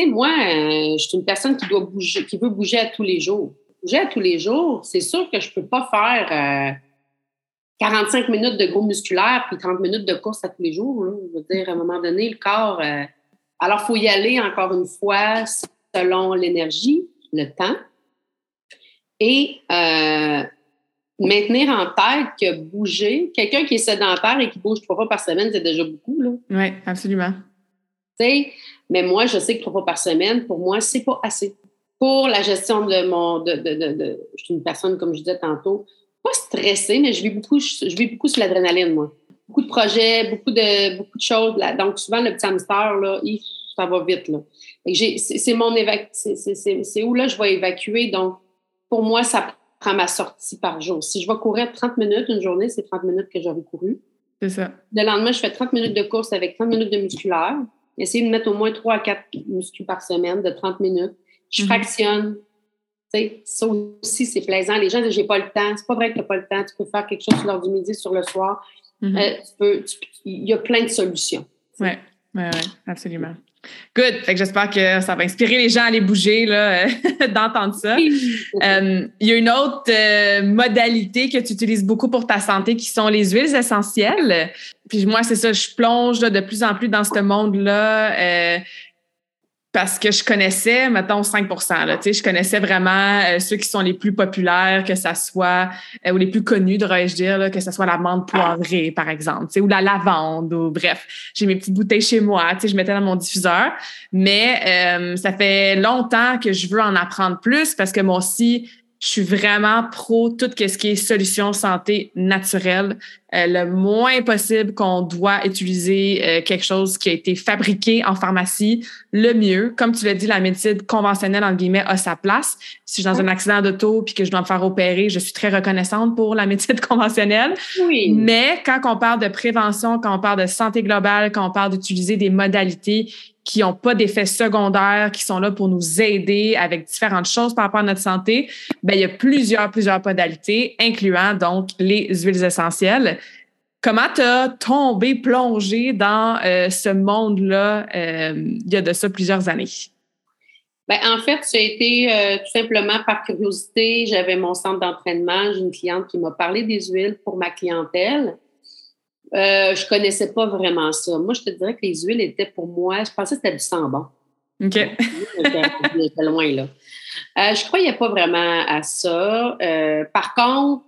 moi, euh, je suis une personne qui doit bouger, qui veut bouger à tous les jours. Bouger à tous les jours, c'est sûr que je peux pas faire 45 euh, minutes de gros musculaire puis 30 minutes de course à tous les jours. Je veux dire, à un moment donné, le corps. Euh, alors, il faut y aller encore une fois selon l'énergie, le temps. Et maintenir en tête que bouger, quelqu'un qui est sédentaire et qui bouge trois fois par semaine, c'est déjà beaucoup. Oui, absolument. Mais moi, je sais que trois fois par semaine, pour moi, c'est pas assez. Pour la gestion de mon. De, de, de, je suis une personne, comme je disais tantôt, pas stressée, mais je vis beaucoup, je, vis beaucoup sur l'adrénaline, moi. Beaucoup de projets, beaucoup de, beaucoup de choses. Là. Donc, souvent, le petit hamster, là, ça va vite. Là. C'est mon évac... C'est où là je vais évacuer. Donc, pour moi, ça prend ma sortie par jour. Si je vais courir 30 minutes une journée, c'est 30 minutes que j'aurais couru. C'est ça. Le lendemain, je fais 30 minutes de course avec 30 minutes de musculaire. Essayer de mettre au moins 3 à 4 muscles par semaine de 30 minutes. Je mhm. fractionne. Ça aussi, c'est plaisant. Les gens disent j'ai pas le temps. C'est pas vrai que tu n'as pas le temps. Tu peux faire quelque chose sur l'heure du midi, sur le soir. Mhm. Euh, il y a plein de solutions. Oui, oui, oui, absolument. Good. Fait que j'espère que ça va inspirer les gens à aller bouger, là, (laughs) d'entendre ça. Euh, il y a une autre euh, modalité que tu utilises beaucoup pour ta santé qui sont les huiles essentielles. Puis moi, c'est ça, je plonge de plus en plus dans ce monde-là. Euh, parce que je connaissais, mettons, 5% là, Je connaissais vraiment euh, ceux qui sont les plus populaires, que ça soit, euh, ou les plus connus, devrais-je dire, là, que ce soit la menthe poivrée, par exemple, ou la lavande, ou bref. J'ai mes petites bouteilles chez moi, je mettais dans mon diffuseur. Mais euh, ça fait longtemps que je veux en apprendre plus parce que moi aussi, je suis vraiment pro tout ce qui est solution santé naturelle. Euh, le moins possible qu'on doit utiliser euh, quelque chose qui a été fabriqué en pharmacie, le mieux. Comme tu l'as dit, la médecine conventionnelle, en guillemets, a sa place. Si je suis dans un accident d'auto puis que je dois me faire opérer, je suis très reconnaissante pour la (laughs) médecine conventionnelle. Oui. Mais quand on parle de prévention, quand on parle de santé globale, quand on parle d'utiliser des modalités qui n'ont pas d'effets secondaires, qui sont là pour nous aider avec différentes choses par rapport à notre santé, ben, il y a plusieurs, plusieurs modalités, incluant donc les huiles essentielles. Comment tu as tombé, plongé dans euh, ce monde-là euh, il y a de ça plusieurs années? Ben, en fait, a été euh, tout simplement par curiosité. J'avais mon centre d'entraînement. J'ai une cliente qui m'a parlé des huiles pour ma clientèle. Euh, je connaissais pas vraiment ça. Moi, je te dirais que les huiles étaient pour moi, je pensais que c'était du sang bon. OK. J'étais (laughs) loin là. Euh, je croyais pas vraiment à ça. Euh, par contre,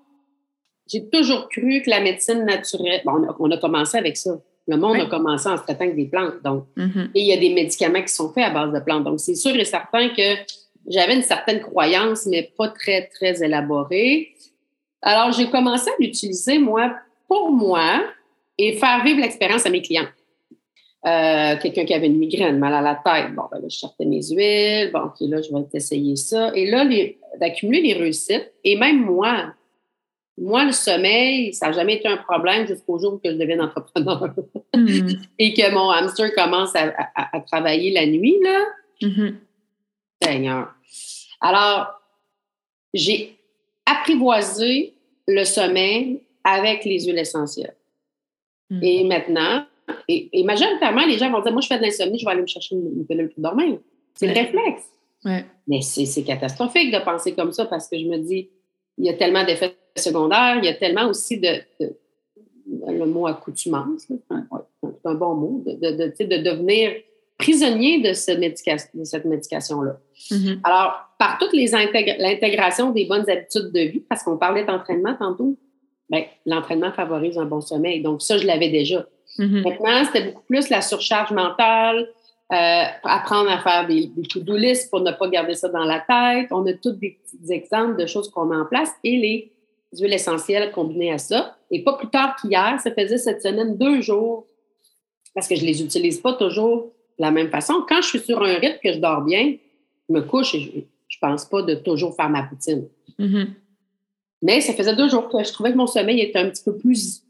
j'ai toujours cru que la médecine naturelle, bon, on, a, commencé avec ça. Le monde a commencé en se traitant avec des plantes. Donc, mm-hmm. et il y a des médicaments qui sont faits à base de plantes. Donc, c'est sûr et certain que j'avais une certaine croyance, mais pas très, très élaborée. Alors, j'ai commencé à l'utiliser, moi, pour moi, et faire vivre l'expérience à mes clients. Euh, quelqu'un qui avait une migraine, mal à la tête, bon, ben là, je sortais mes huiles, bon, OK, là, je vais essayer ça. Et là, d'accumuler les réussites, et même moi, moi, le sommeil, ça n'a jamais été un problème jusqu'au jour que je devienne entrepreneur mm. (laughs) et que mon hamster commence à, travailler la nuit, là. Mm-hmm. Seigneur. Alors, j'ai apprivoisé le sommeil avec les huiles essentielles. Mm. Et maintenant, et, majoritairement, les gens vont dire Moi, je fais de l'insomnie, je vais aller me chercher une, pilule pour dormir. C'est le réflexe. Mais c'est catastrophique de penser comme ça parce que je me dis il y a tellement d'effets secondaires, il y a tellement aussi de, le mot accoutumance, c'est un bon mot, de, de, devenir prisonnier de, ce de cette médication-là. Mm-hmm. Alors, par toute l'intégration des bonnes habitudes de vie, parce qu'on parlait d'entraînement tantôt, ben, l'entraînement favorise un bon sommeil. Donc, ça, je l'avais déjà. Mm-hmm. Maintenant, c'était beaucoup plus la surcharge mentale, euh, apprendre à faire des, des to-do lists pour ne pas garder ça dans la tête. On a tous des petits exemples de choses qu'on met en place et les huiles essentielles combinées à ça. Et pas plus tard qu'hier, ça faisait cette semaine deux jours, parce que je les utilise pas toujours de la même façon. Quand je suis sur un rythme que je dors bien, je me couche et je, je pense pas de toujours faire ma poutine. Mm-hmm. Mais ça faisait deux jours que je trouvais que mon sommeil était un petit peu plus.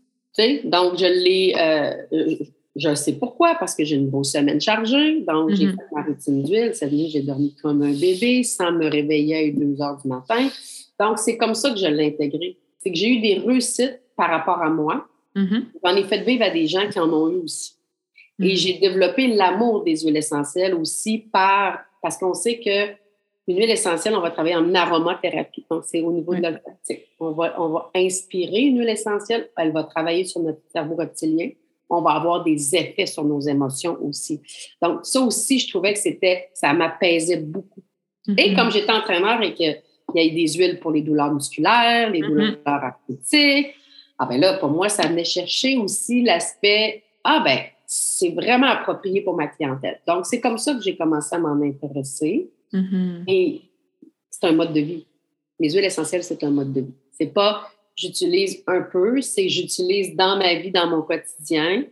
Donc, je l'ai. Euh, je sais pourquoi, parce que j'ai une grosse semaine chargée. Donc, j'ai Mhm. fait ma routine d'huile. Cette nuit, j'ai dormi comme un bébé sans me réveiller à 2 heures du matin. Donc, c'est comme ça que je l'ai intégré. C'est que j'ai eu des réussites par rapport à moi. Mhm. J'en ai fait vivre à des gens qui en ont eu aussi. Et Mhm. j'ai développé l'amour des huiles essentielles aussi par. Parce qu'on sait que une huile essentielle, on va travailler en aromathérapie. Donc, c'est au niveau de l'olfactif. On va, on va inspirer une huile essentielle. Elle va travailler sur notre cerveau reptilien. On va avoir des effets sur nos émotions aussi. Donc, ça aussi, je trouvais que c'était, ça m'apaisait beaucoup. Et Mhm. comme j'étais entraîneur et qu'il y a des huiles pour les douleurs musculaires, les Mhm. douleurs arthritiques, ah ben là, pour moi, ça venait chercher aussi l'aspect, ah ben, c'est vraiment approprié pour ma clientèle. Donc, c'est comme ça que j'ai commencé à m'en intéresser. Mhm. Et c'est un mode de vie. Les huiles essentielles, c'est un mode de vie. C'est pas j'utilise un peu, c'est j'utilise dans ma vie, dans mon quotidien.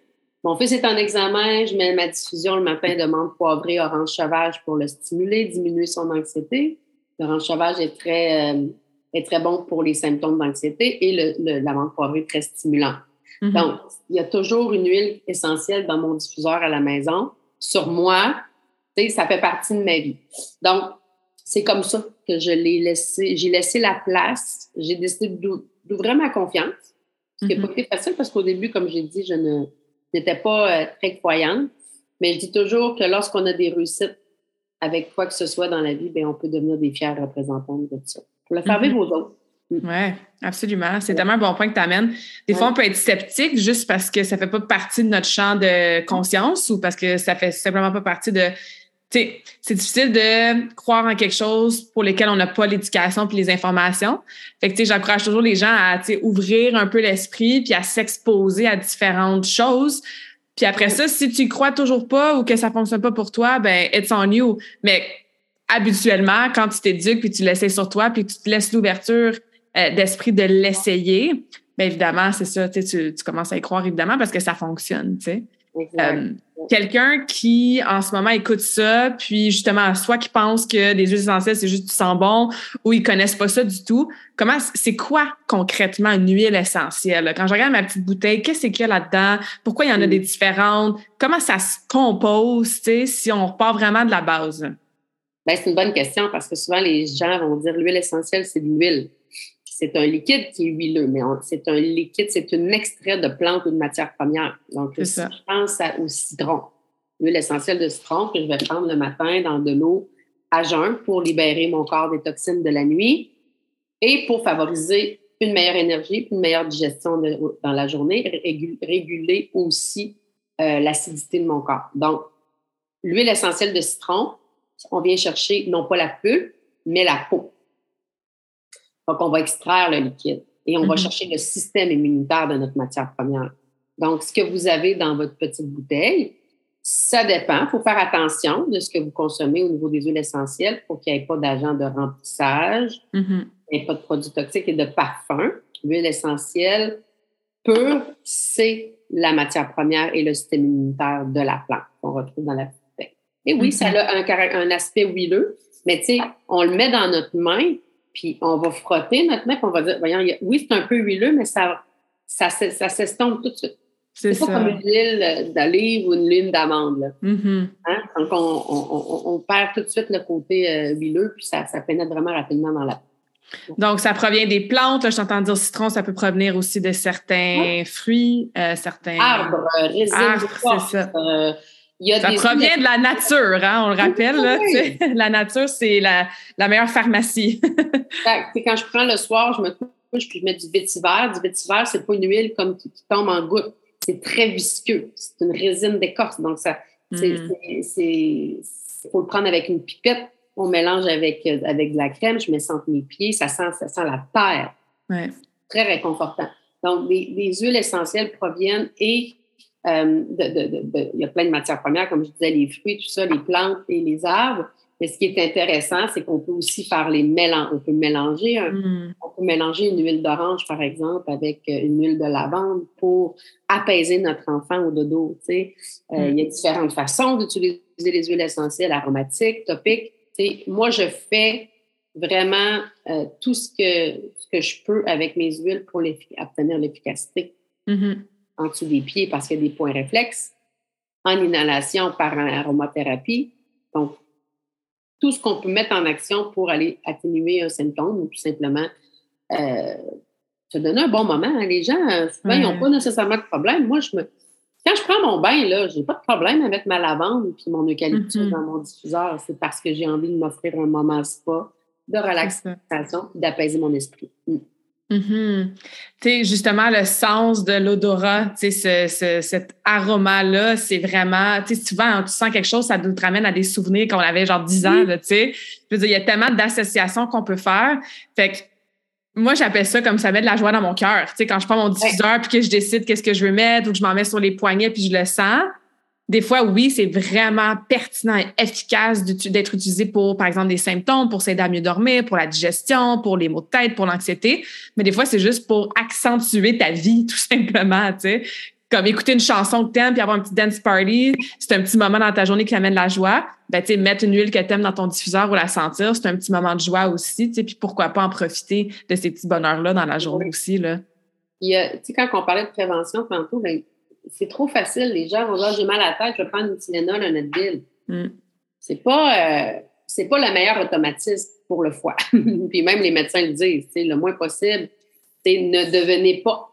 Mon fils est en examen, je mets ma diffusion le matin de menthe poivrée, orange sauvage pour le stimuler, diminuer son anxiété. L'orange sauvage est très, euh, est très bon pour les symptômes d'anxiété et le, le- la menthe poivrée est très stimulant. Mhm. Donc, il y a toujours une huile essentielle dans mon diffuseur à la maison. Sur moi, ça fait partie de ma vie. Donc, c'est comme ça que je l'ai laissé, j'ai laissé la place. J'ai décidé d'ou- d'ouvrir ma confiance. Ce qui n'a pas été facile parce qu'au début, comme j'ai dit, je ne- n'étais pas euh, très croyante. Mais je dis toujours que lorsqu'on a des réussites avec quoi que ce soit dans la vie, ben, on peut devenir des fiers représentants de ça. Pour le faire Mhm. vivre aux autres. Oui, absolument. C'est tellement un bon point que tu amènes. Des Ouais. fois, on peut être sceptique juste parce que ça fait pas partie de notre champ de conscience ou parce que ça fait simplement pas partie de c'est difficile de croire en quelque chose pour lequel on n'a pas l'éducation puis les informations. Fait que, j'encourage toujours les gens à, ouvrir un peu l'esprit puis à s'exposer à différentes choses. Puis après ça, si tu crois toujours pas ou que ça fonctionne pas pour toi, ben, it's on you. Mais habituellement, quand tu t'éduques puis tu l'essayes sur toi puis tu te laisses l'ouverture euh, d'esprit de l'essayer, bien évidemment, c'est ça, tu, commences à y croire évidemment parce que ça fonctionne. Euh, quelqu'un qui, en ce moment, écoute ça, puis justement, soit qui pense que des huiles essentielles, c'est juste du sang bon, ou ils connaissent pas ça du tout. Comment, c'est quoi concrètement une huile essentielle? Quand je regarde ma petite bouteille, qu'est-ce qu'il y a là-dedans? Pourquoi il y en a des différentes? Comment ça se compose, si on repart vraiment de la base? Ben, c'est une bonne question parce que souvent les gens vont dire l'huile essentielle, c'est de l'huile c'est un liquide qui est huileux, mais c'est un liquide, c'est un extrait de plante ou de matière première. Donc, je pense au citron, l'huile essentielle de citron que je vais prendre le matin dans de l'eau à jeun pour libérer mon corps des toxines de la nuit et pour favoriser une meilleure énergie, une meilleure digestion dans la journée, réguler aussi euh, l'acidité de mon corps. Donc, l'huile essentielle de citron, on vient chercher non pas la pulpe, mais la peau. Donc, on va extraire le liquide et on va mm-hmm. chercher le système immunitaire de notre matière première. Donc, ce que vous avez dans votre petite bouteille, ça dépend. Il faut faire attention de ce que vous consommez au niveau des huiles essentielles pour qu'il n'y ait pas d'agent de remplissage, mm et pas de produits toxiques et de parfums. L'huile essentielle pure, c'est la matière première et le système immunitaire de la plante qu'on retrouve dans la bouteille. Et oui, ça mm-hmm. a un, un aspect huileux, mais tu sais, on le met dans notre main, puis on va frotter notre main, puis on va dire, voyons, oui, c'est un peu huileux, mais ça, ça, ça s'estompe tout de suite. C'est pas comme une huile d'olive ou une huile d'amande. Mm-hmm. Hein? Donc, on, on, on, perd tout de suite le côté euh, huileux, puis ça, ça pénètre vraiment rapidement dans la peau. Donc, ça provient des plantes. Là, je t'entends dire citron, ça peut provenir aussi de certains fruits, euh, certains arbres, résines, arbres, c'est ça. Euh, ça provient de la nature, hein, on le rappelle. Là, (laughs) la nature, c'est la, la, meilleure pharmacie. (laughs) quand je prends le soir, je me couche puis je mets du vétiver. Du vétiver, c'est pas une huile comme qui, tombe en goutte. C'est très visqueux. C'est une résine d'écorce. Donc, ça, c'est, hmm. faut le prendre avec une pipette. On mélange avec, avec de la crème. Je mets ça entre mes pieds. Ça sent, ça sent la terre. Ouais. Très réconfortant. Donc, les, les huiles essentielles proviennent et euh, il y a plein de matières premières, comme je disais, les fruits, tout ça, les plantes et les arbres. Mais ce qui est intéressant, c'est qu'on peut aussi faire les mélanges. On peut mélanger, mm. on peut mélanger une huile d'orange, par exemple, avec euh, une huile de lavande pour apaiser notre enfant au dodo. Tu sais. Euh, il y a mm. différentes façons d'utiliser les huiles essentielles aromatiques, topiques. Tu sais. Moi, je fais vraiment tout ce que, ce que je peux avec mes huiles pour obtenir l'efficacité. Mm-hmm en dessous des pieds parce qu'il y a des points réflexes, en inhalation par aromathérapie. Donc, tout ce qu'on peut mettre en action pour aller atténuer un symptôme ou tout simplement euh, se donner un bon moment. Hein. Les gens, euh, souvent, ils n'ont pas nécessairement de problème. Moi, je me... quand je prends mon bain, là, j'ai pas de problème avec ma lavande et mon eucalyptus mm-hmm. dans mon diffuseur. C'est parce que j'ai envie de m'offrir un moment spa, de relaxation, d'apaiser mon esprit. Mm. Mm-hmm. Tu sais, justement, le sens de l'odorat, tu sais, ce, cet aroma-là, c'est vraiment, tu sais, souvent, tu sens quelque chose, ça nous ramène à des souvenirs qu'on avait genre 10 ans, tu sais. Je veux dire, il y a tellement d'associations qu'on peut faire. Fait que, moi, j'appelle ça comme ça met de la joie dans mon cœur. Tu sais, quand je prends mon diffuseur puis que je décide qu'est-ce que je veux mettre ou que je m'en mets sur les poignets puis je le sens, des fois, oui, c'est vraiment pertinent et efficace d'être utilisé pour, par exemple, des symptômes, pour s'aider à mieux dormir, pour la digestion, pour les maux de tête, pour l'anxiété. Mais des fois, c'est juste pour accentuer ta vie, (laughs) tout simplement, tu sais. Comme écouter une chanson que t'aimes puis avoir un petit dance party, c'est un petit moment dans ta journée qui amène la joie. Ben, tu sais, mettre une huile que t'aimes dans ton diffuseur ou la sentir, c'est un petit moment de joie aussi, tu sais. Puis pourquoi pas en profiter de ces petits bonheurs-là dans la journée aussi, là. tu sais, quand on parlait de prévention tantôt, ben, c'est trop facile. Les gens vont dire j'ai mal à la tête, je vais prendre une Tylenol, un Advil. Mm. C'est pas euh, c'est pas le meilleur automatisme pour le foie. (laughs) Puis même les médecins le disent, le moins possible, c'est ne devenez pas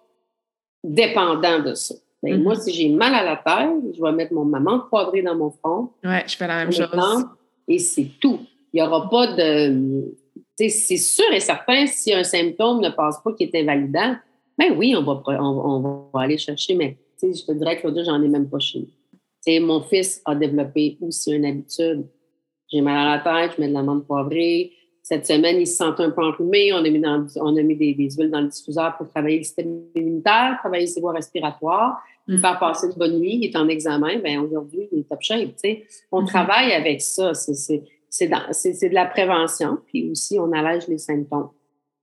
dépendant de ça. Ben, mm-hmm. Moi, si j'ai mal à la tête, je vais mettre mon maman poivrée dans mon front. Oui, je fais la même chose. Et c'est tout. Il n'y aura pas de. C'est sûr et certain, si un symptôme ne passe pas qui est invalidant, ben oui, on va, on va aller chercher, mais je te dirais que l'autre, j'en ai même pas chez nous. mon fils a développé aussi une habitude j'ai mal à la tête, je mets de l'amande poivrée. Cette semaine, il se sent un peu enrhumé. On a mis, on a mis des, huiles dans le diffuseur pour travailler le système immunitaire, travailler ses voies respiratoires, lui mm. faire passer une bonne nuit. Il est en examen. Bien, aujourd'hui, il est top shape. On mm-hmm. travaille avec ça. C'est de la prévention. Puis aussi, on allège les symptômes.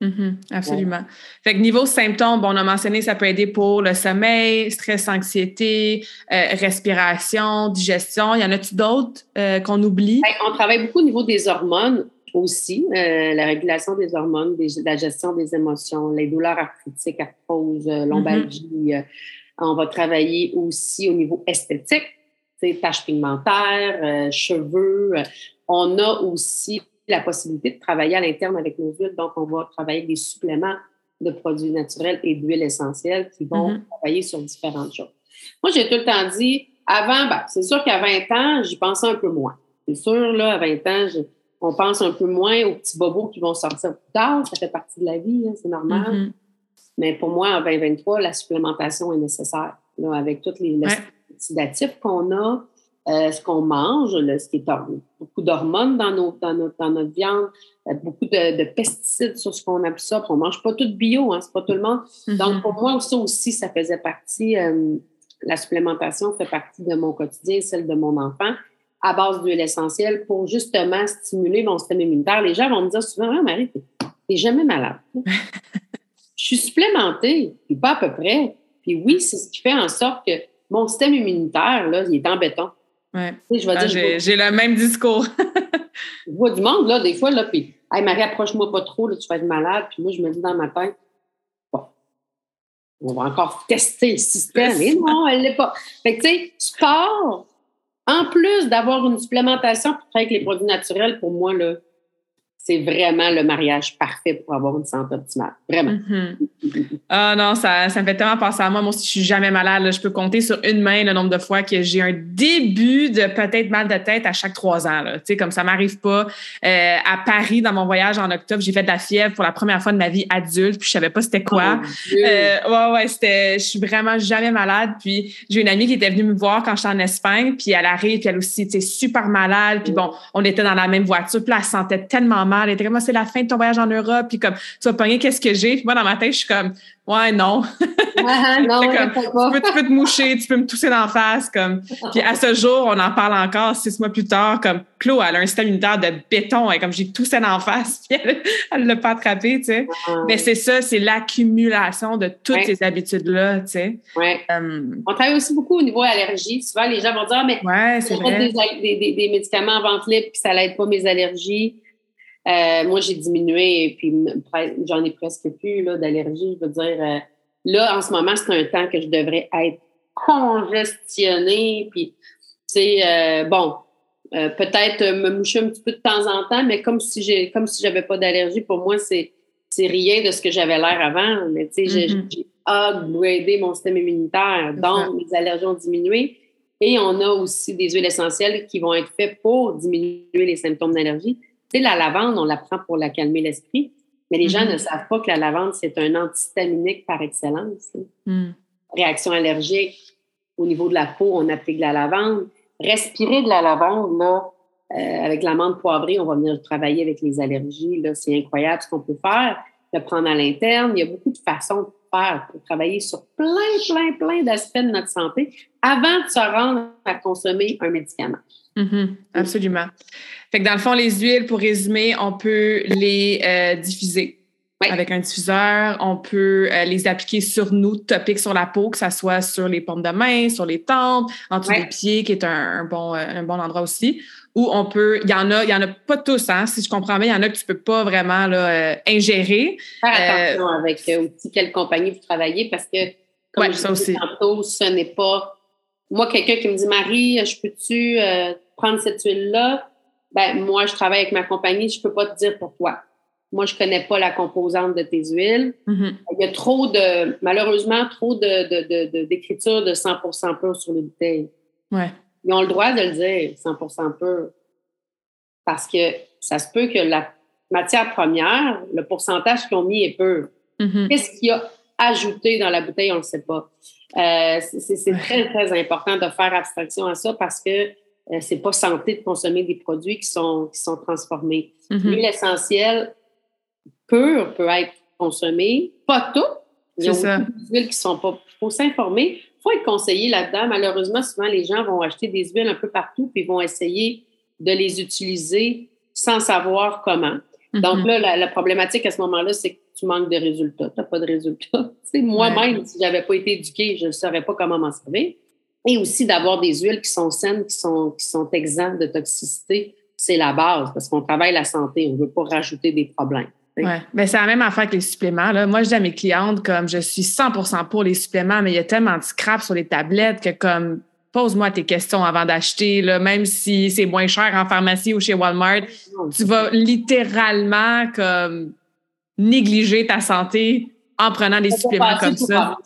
Mm-hmm. absolument. Fait que niveau symptômes, bon, on a mentionné ça peut aider pour le sommeil, stress, anxiété, euh, respiration, digestion. Il y en a-tu d'autres euh, qu'on oublie? Ben, on travaille beaucoup au niveau des hormones aussi, euh, la régulation des hormones, la gestion des émotions, les douleurs arthritiques, arthrose, lombalgie. on va travailler aussi au niveau esthétique, taches pigmentaires, cheveux. On a aussi la possibilité de travailler à l'interne avec nos huiles. Donc, on va travailler avec des suppléments de produits naturels et d'huiles essentielles qui vont mm-hmm. travailler sur différentes choses. Moi, j'ai tout le temps dit, avant, ben, c'est sûr qu'à 20 ans, j'y pensais un peu moins. C'est sûr, là, à 20 ans, on pense un peu moins aux petits bobos qui vont sortir plus tard. Ça fait partie de la vie, hein, c'est normal. Mm-hmm. Mais pour moi, en 2023, la supplémentation est nécessaire. avec tous les, oxydatifs qu'on a, euh, ce qu'on mange, ce qui est beaucoup d'hormones dans, nos, dans, notre, dans notre viande, euh, beaucoup de, pesticides sur ce qu'on absorbe. On ne mange pas tout bio, hein, c'est pas tout le monde. Mm-hmm. Donc, pour moi, ça aussi, ça faisait partie, euh, la supplémentation fait partie de mon quotidien, celle de mon enfant, à base d'huile essentielle pour justement stimuler mon système immunitaire. Les gens vont me dire souvent, ah, Marie, n'es jamais malade. (laughs) Je suis supplémentée, puis pas à peu près. Puis oui, c'est ce qui fait en sorte que mon système immunitaire, là, il est en béton. Ouais. Ah, j'ai le même discours. (laughs) je vois du monde, là, des fois, là, puis, hey, Marie, approche-moi pas trop, là, tu vas être malade. Puis moi, je me dis dans ma tête, bon, on va encore tester le système. Non, elle l'est pas. Fait que, tu sais, sport, en plus d'avoir une supplémentation pour travailler avec les produits naturels, pour moi, là, c'est vraiment le mariage parfait pour avoir une santé optimale. Vraiment. Mm-hmm. Ah non, ça, ça me fait tellement penser à moi. Moi, si je suis jamais malade, je peux compter sur une main le nombre de fois que j'ai un début de peut-être mal de tête à chaque trois ans. Tu sais, comme ça m'arrive pas. Euh, à Paris, dans mon voyage en octobre, j'ai fait de la fièvre pour la première fois de ma vie adulte, puis je savais pas c'était quoi. Oh, euh, ouais, ouais, c'était. Je suis vraiment jamais malade. Puis j'ai une amie qui était venue me voir quand j'étais en Espagne, puis elle arrive, puis elle aussi, tu sais, super malade. Puis bon, on était dans la même voiture, puis elle sentait tellement mal. Elle était comme, ah, c'est la fin de ton voyage en Europe. Puis comme, tu vas pogner, qu'est-ce que j'ai? Puis moi, dans ma tête, je suis comme, ouais, non. (laughs) non tu, peux, te moucher, tu peux me tousser d'en face. Comme. Puis à ce jour, on en parle encore six mois plus tard. Comme, Chloé, elle a un système immunitaire de béton. Et comme j'ai toussé d'en face, (laughs) puis elle ne l'a pas attrapé, tu sais. Mais c'est ça, c'est l'accumulation de toutes ces habitudes-là, tu sais. Ouais. Euh, on travaille aussi beaucoup au niveau allergie. Souvent, les gens vont dire, ah, mais ouais, c'est Des, des, des, médicaments en vente libre, puis ça n'aide pas mes allergies. Euh, moi, j'ai diminué et puis j'en ai presque plus d'allergie. Je veux dire, euh, là, en ce moment, c'est un temps que je devrais être congestionnée. Puis, c'est euh, bon, peut-être me moucher un petit peu de temps en temps, mais comme si j'ai, comme si j'avais pas d'allergie, pour moi, c'est, c'est rien de ce que j'avais l'air avant. Mais tu sais, j'ai mm-hmm. upgradé mon système immunitaire, donc mes allergies ont diminué. Et on a aussi des huiles essentielles qui vont être faites pour diminuer les symptômes d'allergie. Tu sais, la lavande, on la prend pour la calmer l'esprit, mais les gens mm-hmm. ne savent pas que la lavande, c'est un antihistaminique par excellence. Mm. Réaction allergique, au niveau de la peau, on applique de la lavande. Respirer de la lavande, là, euh, avec l'amande poivrée, on va venir travailler avec les allergies. Là, c'est incroyable ce qu'on peut faire. Le prendre à l'interne. Il y a beaucoup de façons de faire pour travailler sur plein, plein, plein d'aspects de notre santé avant de se rendre à consommer un médicament. Mm-hmm. absolument. Fait que dans le fond, les huiles, pour résumer, on peut les euh, diffuser avec un diffuseur. On peut euh, les appliquer sur nous, topiques sur la peau, que ce soit sur les paumes de main, sur les tempes, en dessous des pieds, qui est un, bon, euh, un bon endroit aussi. Ou on peut, il y en a, il y en a pas tous, hein, si je comprends bien, il y en a que tu peux pas vraiment là, ingérer. Faire attention avec aussi quelle compagnie vous travaillez parce que, comme je ça aussi. tantôt, ce n'est pas moi, quelqu'un qui me dit Marie, je peux-tu prendre cette huile-là? ben moi, je travaille avec ma compagnie, je peux pas te dire pour toi. Moi, je connais pas la composante de tes huiles. Mm-hmm. Il y a trop de, malheureusement, trop de, d'écriture de, 100% pur sur les bouteilles. Ouais. Ils ont le droit de le dire, 100% pur. Parce que ça se peut que la matière première, le pourcentage qu'ils ont mis est pur. Mm-hmm. Qu'est-ce qu'il y a ajouté dans la bouteille, on ne le sait pas. Euh, c'est, très, très important de faire abstraction à ça parce que euh, c'est pas santé de consommer des produits qui sont, qui sont transformés. Mhm. L'huile essentielle pure peut être consommée, pas tout. Il y a beaucoup d'huiles qui sont pas. Il faut s'informer. Il faut être conseillé là-dedans. Malheureusement, souvent, les gens vont acheter des huiles un peu partout puis vont essayer de les utiliser sans savoir comment. Donc Mhm. là, la, la problématique à ce moment-là, c'est que tu manques de résultats. Tu n'as pas de résultats. (laughs) Moi-même, si je n'avais pas été éduquée, je ne saurais pas comment m'en servir. Et aussi d'avoir des huiles qui sont saines, qui sont, qui sont exemptes de toxicité, c'est la base parce qu'on travaille la santé. On ne veut pas rajouter des problèmes. Ouais. Ben, c'est la même affaire que les suppléments. Là. Moi, je dis à mes clientes, comme je suis 100% pour les suppléments, mais il y a tellement de scrap sur les tablettes que, comme, pose-moi tes questions avant d'acheter, là, même si c'est moins cher en pharmacie ou chez Walmart. Tu vas littéralement, comme, négliger ta santé en prenant des suppléments comme ça.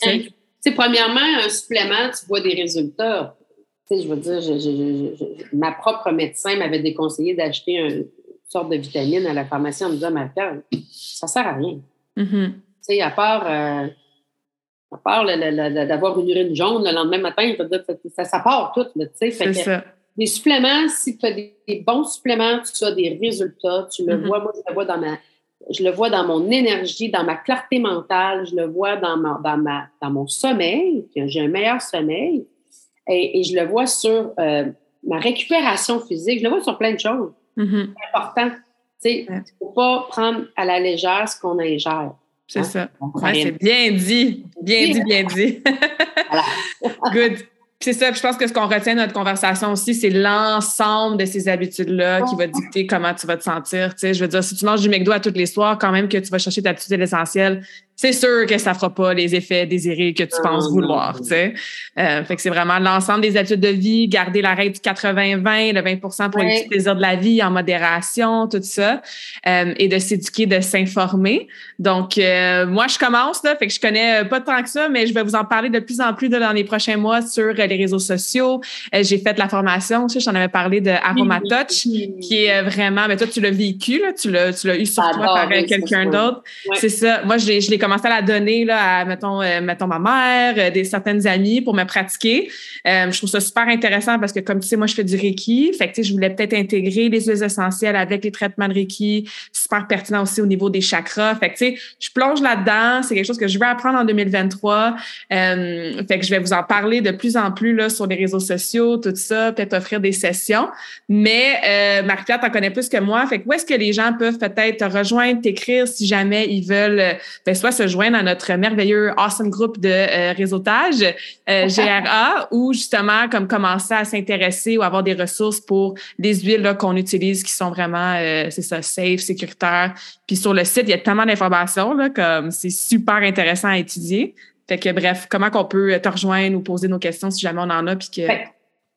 tu premièrement, un supplément, tu vois des résultats. Tu sais, je veux dire, je- je- je- je- ma propre médecin m'avait déconseillé d'acheter une sorte de vitamine à la pharmacie en me disant, ma Pierre, ça sert à rien. Tu sais, à part, euh, à part d'avoir une urine jaune le lendemain matin, ça, ça part tout. Fait que ça. des suppléments, si tu as des, des bons suppléments, tu as des résultats. Tu le Mhm. vois, moi, je le vois dans ma. Je le vois dans mon énergie, dans ma clarté mentale, je le vois dans, ma, dans, ma, dans mon sommeil, que j'ai un meilleur sommeil, et, et je le vois sur euh, ma récupération physique, je le vois sur plein de choses. Mhm. C'est important. Tu sais, il ne faut pas prendre à la légère ce qu'on ingère. C'est Hein? ça. Ouais, c'est bien dit. Bien dit, bien dit. Voilà. (laughs) Good. C'est ça. Puis je pense que ce qu'on retient de notre conversation aussi, c'est l'ensemble de ces habitudes-là qui va dicter comment tu vas te sentir. Tu sais, je veux dire, si tu manges du McDo à tous les soirs, quand même que tu vas chercher ta petite essentielle, c'est sûr que ça fera pas les effets désirés que tu penses non, vouloir. Tu sais, Euh, fait que c'est vraiment l'ensemble des habitudes de vie, garder la règle du 80-20, le 20% pour les Ouais. petits plaisirs de la vie en modération, tout ça, euh, et de s'éduquer, de s'informer. Donc, euh, moi, je commence, là, fait que je connais euh, pas tant que ça, mais je vais vous en parler de plus en plus là, dans les prochains mois sur euh, les réseaux sociaux. Euh, J'ai fait la formation, tu sais, j'en avais parlé de Aromatouch, qui est euh, vraiment, mais toi, tu l'as vécu, là, tu l'as eu sur toi par euh, oui, quelqu'un d'autre. C'est ça. Moi, je l'ai commencé à la donner là, à, mettons, euh, mettons ma mère, euh, des certaines amies pour me pratiquer. Euh, je trouve ça super intéressant parce que, comme tu sais, moi, je fais du Reiki. Fait que, je voulais peut-être intégrer les huiles essentielles avec les traitements de Reiki. Super pertinent aussi au niveau des chakras. Fait que, tu sais, je plonge là-dedans. C'est quelque chose que je veux apprendre en 2023. Euh, fait que je vais vous en parler de plus en plus là, sur les réseaux sociaux, tout ça, peut-être offrir des sessions. Mais Marie-Pierre, t'en connais plus que moi. Fait que où est-ce que les gens peuvent peut-être te rejoindre, t'écrire si jamais ils veulent ben, soit se joindre à notre merveilleux awesome groupe de euh, réseautage euh, (laughs) GRA ou justement comme commencer à s'intéresser ou avoir des ressources pour des huiles qu'on utilise qui sont vraiment euh, c'est ça safe, sécuritaires. Puis sur le site, il y a tellement d'informations là comme c'est super intéressant à étudier. Fait que bref, comment qu'on peut te rejoindre ou poser nos questions si jamais on en a puis que Fait-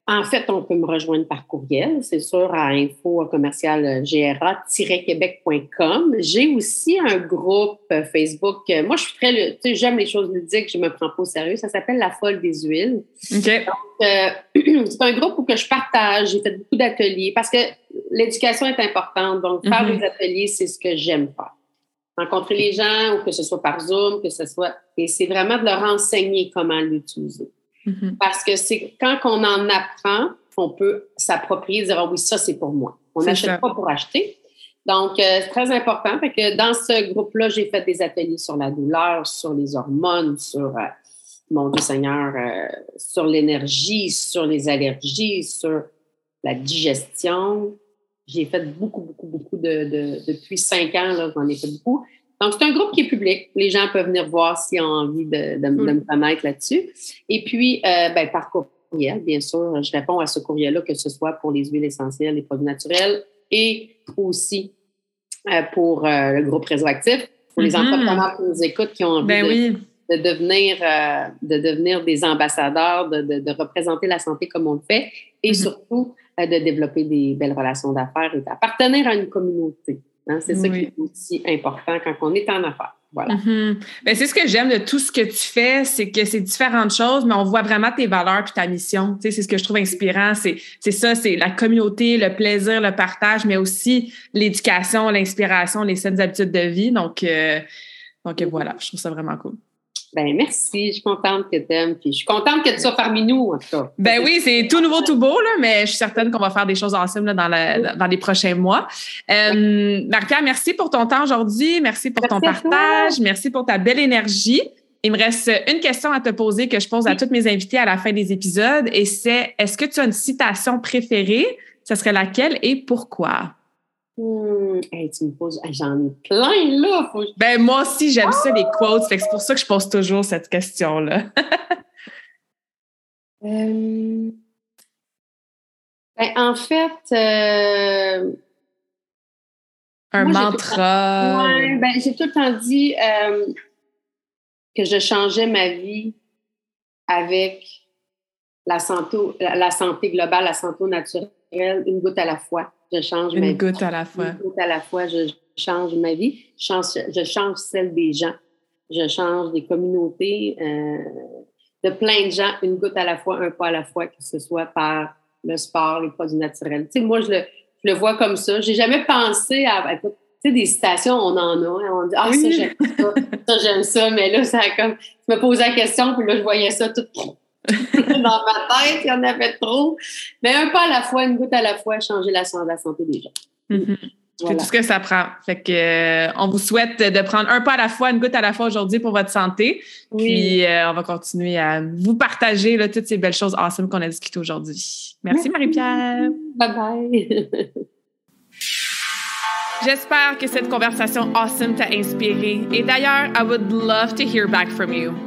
En fait, on peut me rejoindre par courriel, c'est sûr, à info commercial gra-québec.com. J'ai aussi un groupe euh, Facebook. Euh, Moi, je suis très, tu sais, j'aime les choses ludiques, je me prends pas au sérieux. Ça s'appelle La Folle des Huiles. OK. Euh, (clears throat) c'est un groupe où que je partage, j'ai fait beaucoup d'ateliers parce que l'éducation est importante. Donc, faire Mhm. des ateliers, c'est ce que j'aime faire. Rencontrer les gens, ou que ce soit par Zoom, que ce soit. Et c'est vraiment de leur enseigner comment l'utiliser. Mhm. Parce que c'est quand on en apprend, on peut s'approprier, dire Ah oui, ça, c'est pour moi. On n'achète pas pour acheter. Donc, euh, c'est très important. Fait que dans ce groupe-là, j'ai fait des ateliers sur la douleur, sur les hormones, sur, euh, mon Dieu Seigneur, euh, sur l'énergie, sur les allergies, sur la digestion. J'ai fait beaucoup, beaucoup, beaucoup de, de- depuis cinq ans, là, j'en ai fait beaucoup. Donc, c'est un groupe qui est public. Les gens peuvent venir voir s'ils ont envie de, de- de me connaître là-dessus. Et puis, euh, ben, par courriel, bien sûr, je réponds à ce courriel-là, que ce soit pour les huiles essentielles, les produits naturels et aussi euh, pour euh, le groupe Réseau Actif, pour les Mhm. entrepreneurs qui nous écoutent, qui ont envie Ben de, oui. de devenir, euh, de devenir des ambassadeurs, de, de- de représenter la santé comme on le fait et Mhm. surtout euh, de développer des belles relations d'affaires et d'appartenir à une communauté. Hein. C'est ça qui est aussi important quand on est en affaires. Voilà. Ben, c'est ce que j'aime de tout ce que tu fais, c'est que c'est différentes choses, mais on voit vraiment tes valeurs puis ta mission. Tu sais, c'est ce que je trouve inspirant. C'est, c'est ça, c'est la communauté, le plaisir, le partage, mais aussi l'éducation, l'inspiration, les saines habitudes de vie. Donc, euh, donc voilà, je trouve ça vraiment cool. Ben merci, je suis contente que tu aimes. Puis je suis contente que tu sois parmi nous, en tout cas. Ben oui, c'est tout nouveau, tout beau, là, mais je suis certaine qu'on va faire des choses ensemble dans, dans les prochains mois. Euh, Marie-Pierre, merci pour ton temps aujourd'hui. Merci pour ton partage. Merci pour ta belle énergie. Il me reste une question à te poser que je pose à toutes mes invités à la fin des épisodes et c'est est-ce que tu as une citation préférée? Ce serait laquelle et pourquoi? Hmm, tu me poses, j'en ai plein là. Ben moi aussi j'aime ça les quotes, c'est pour ça que je pose toujours cette question là. (laughs) Euh, ben, en fait, euh, un mantra. Ouais, ben, j'ai tout le temps dit euh, que je changeais ma vie avec la santé, la santé globale, la santé naturelle, une goutte à la fois. Je change Une ma goutte à la fois. Une goutte à la fois, je change ma vie. Je change, je change celle des gens. Je change des communautés, euh, de plein de gens, une goutte à la fois, un pas à la fois, que ce soit par le sport, les produits naturels. Tu sais, moi, je le, je le vois comme ça. J'ai jamais pensé à, tu sais, des citations, on en a. Hein. on dit, ah, ça, j'aime ça, ça, j'aime ça. Mais là, ça a comme, je me posais la question, puis là, je voyais ça tout dans ma tête, il y en avait trop. Mais un pas à la fois, une goutte à la fois, changer la, santé des gens. Mm-hmm. C'est tout ce que ça prend. Fait que, euh, on vous souhaite de prendre un pas à la fois, une goutte à la fois aujourd'hui pour votre santé. Puis, euh, on va continuer à vous partager là, toutes ces belles choses awesome qu'on a discutées aujourd'hui. Merci, Marie-Pierre. Bye bye. (laughs) J'espère que cette conversation awesome t'a inspiré. Et d'ailleurs, I would love to hear back from you.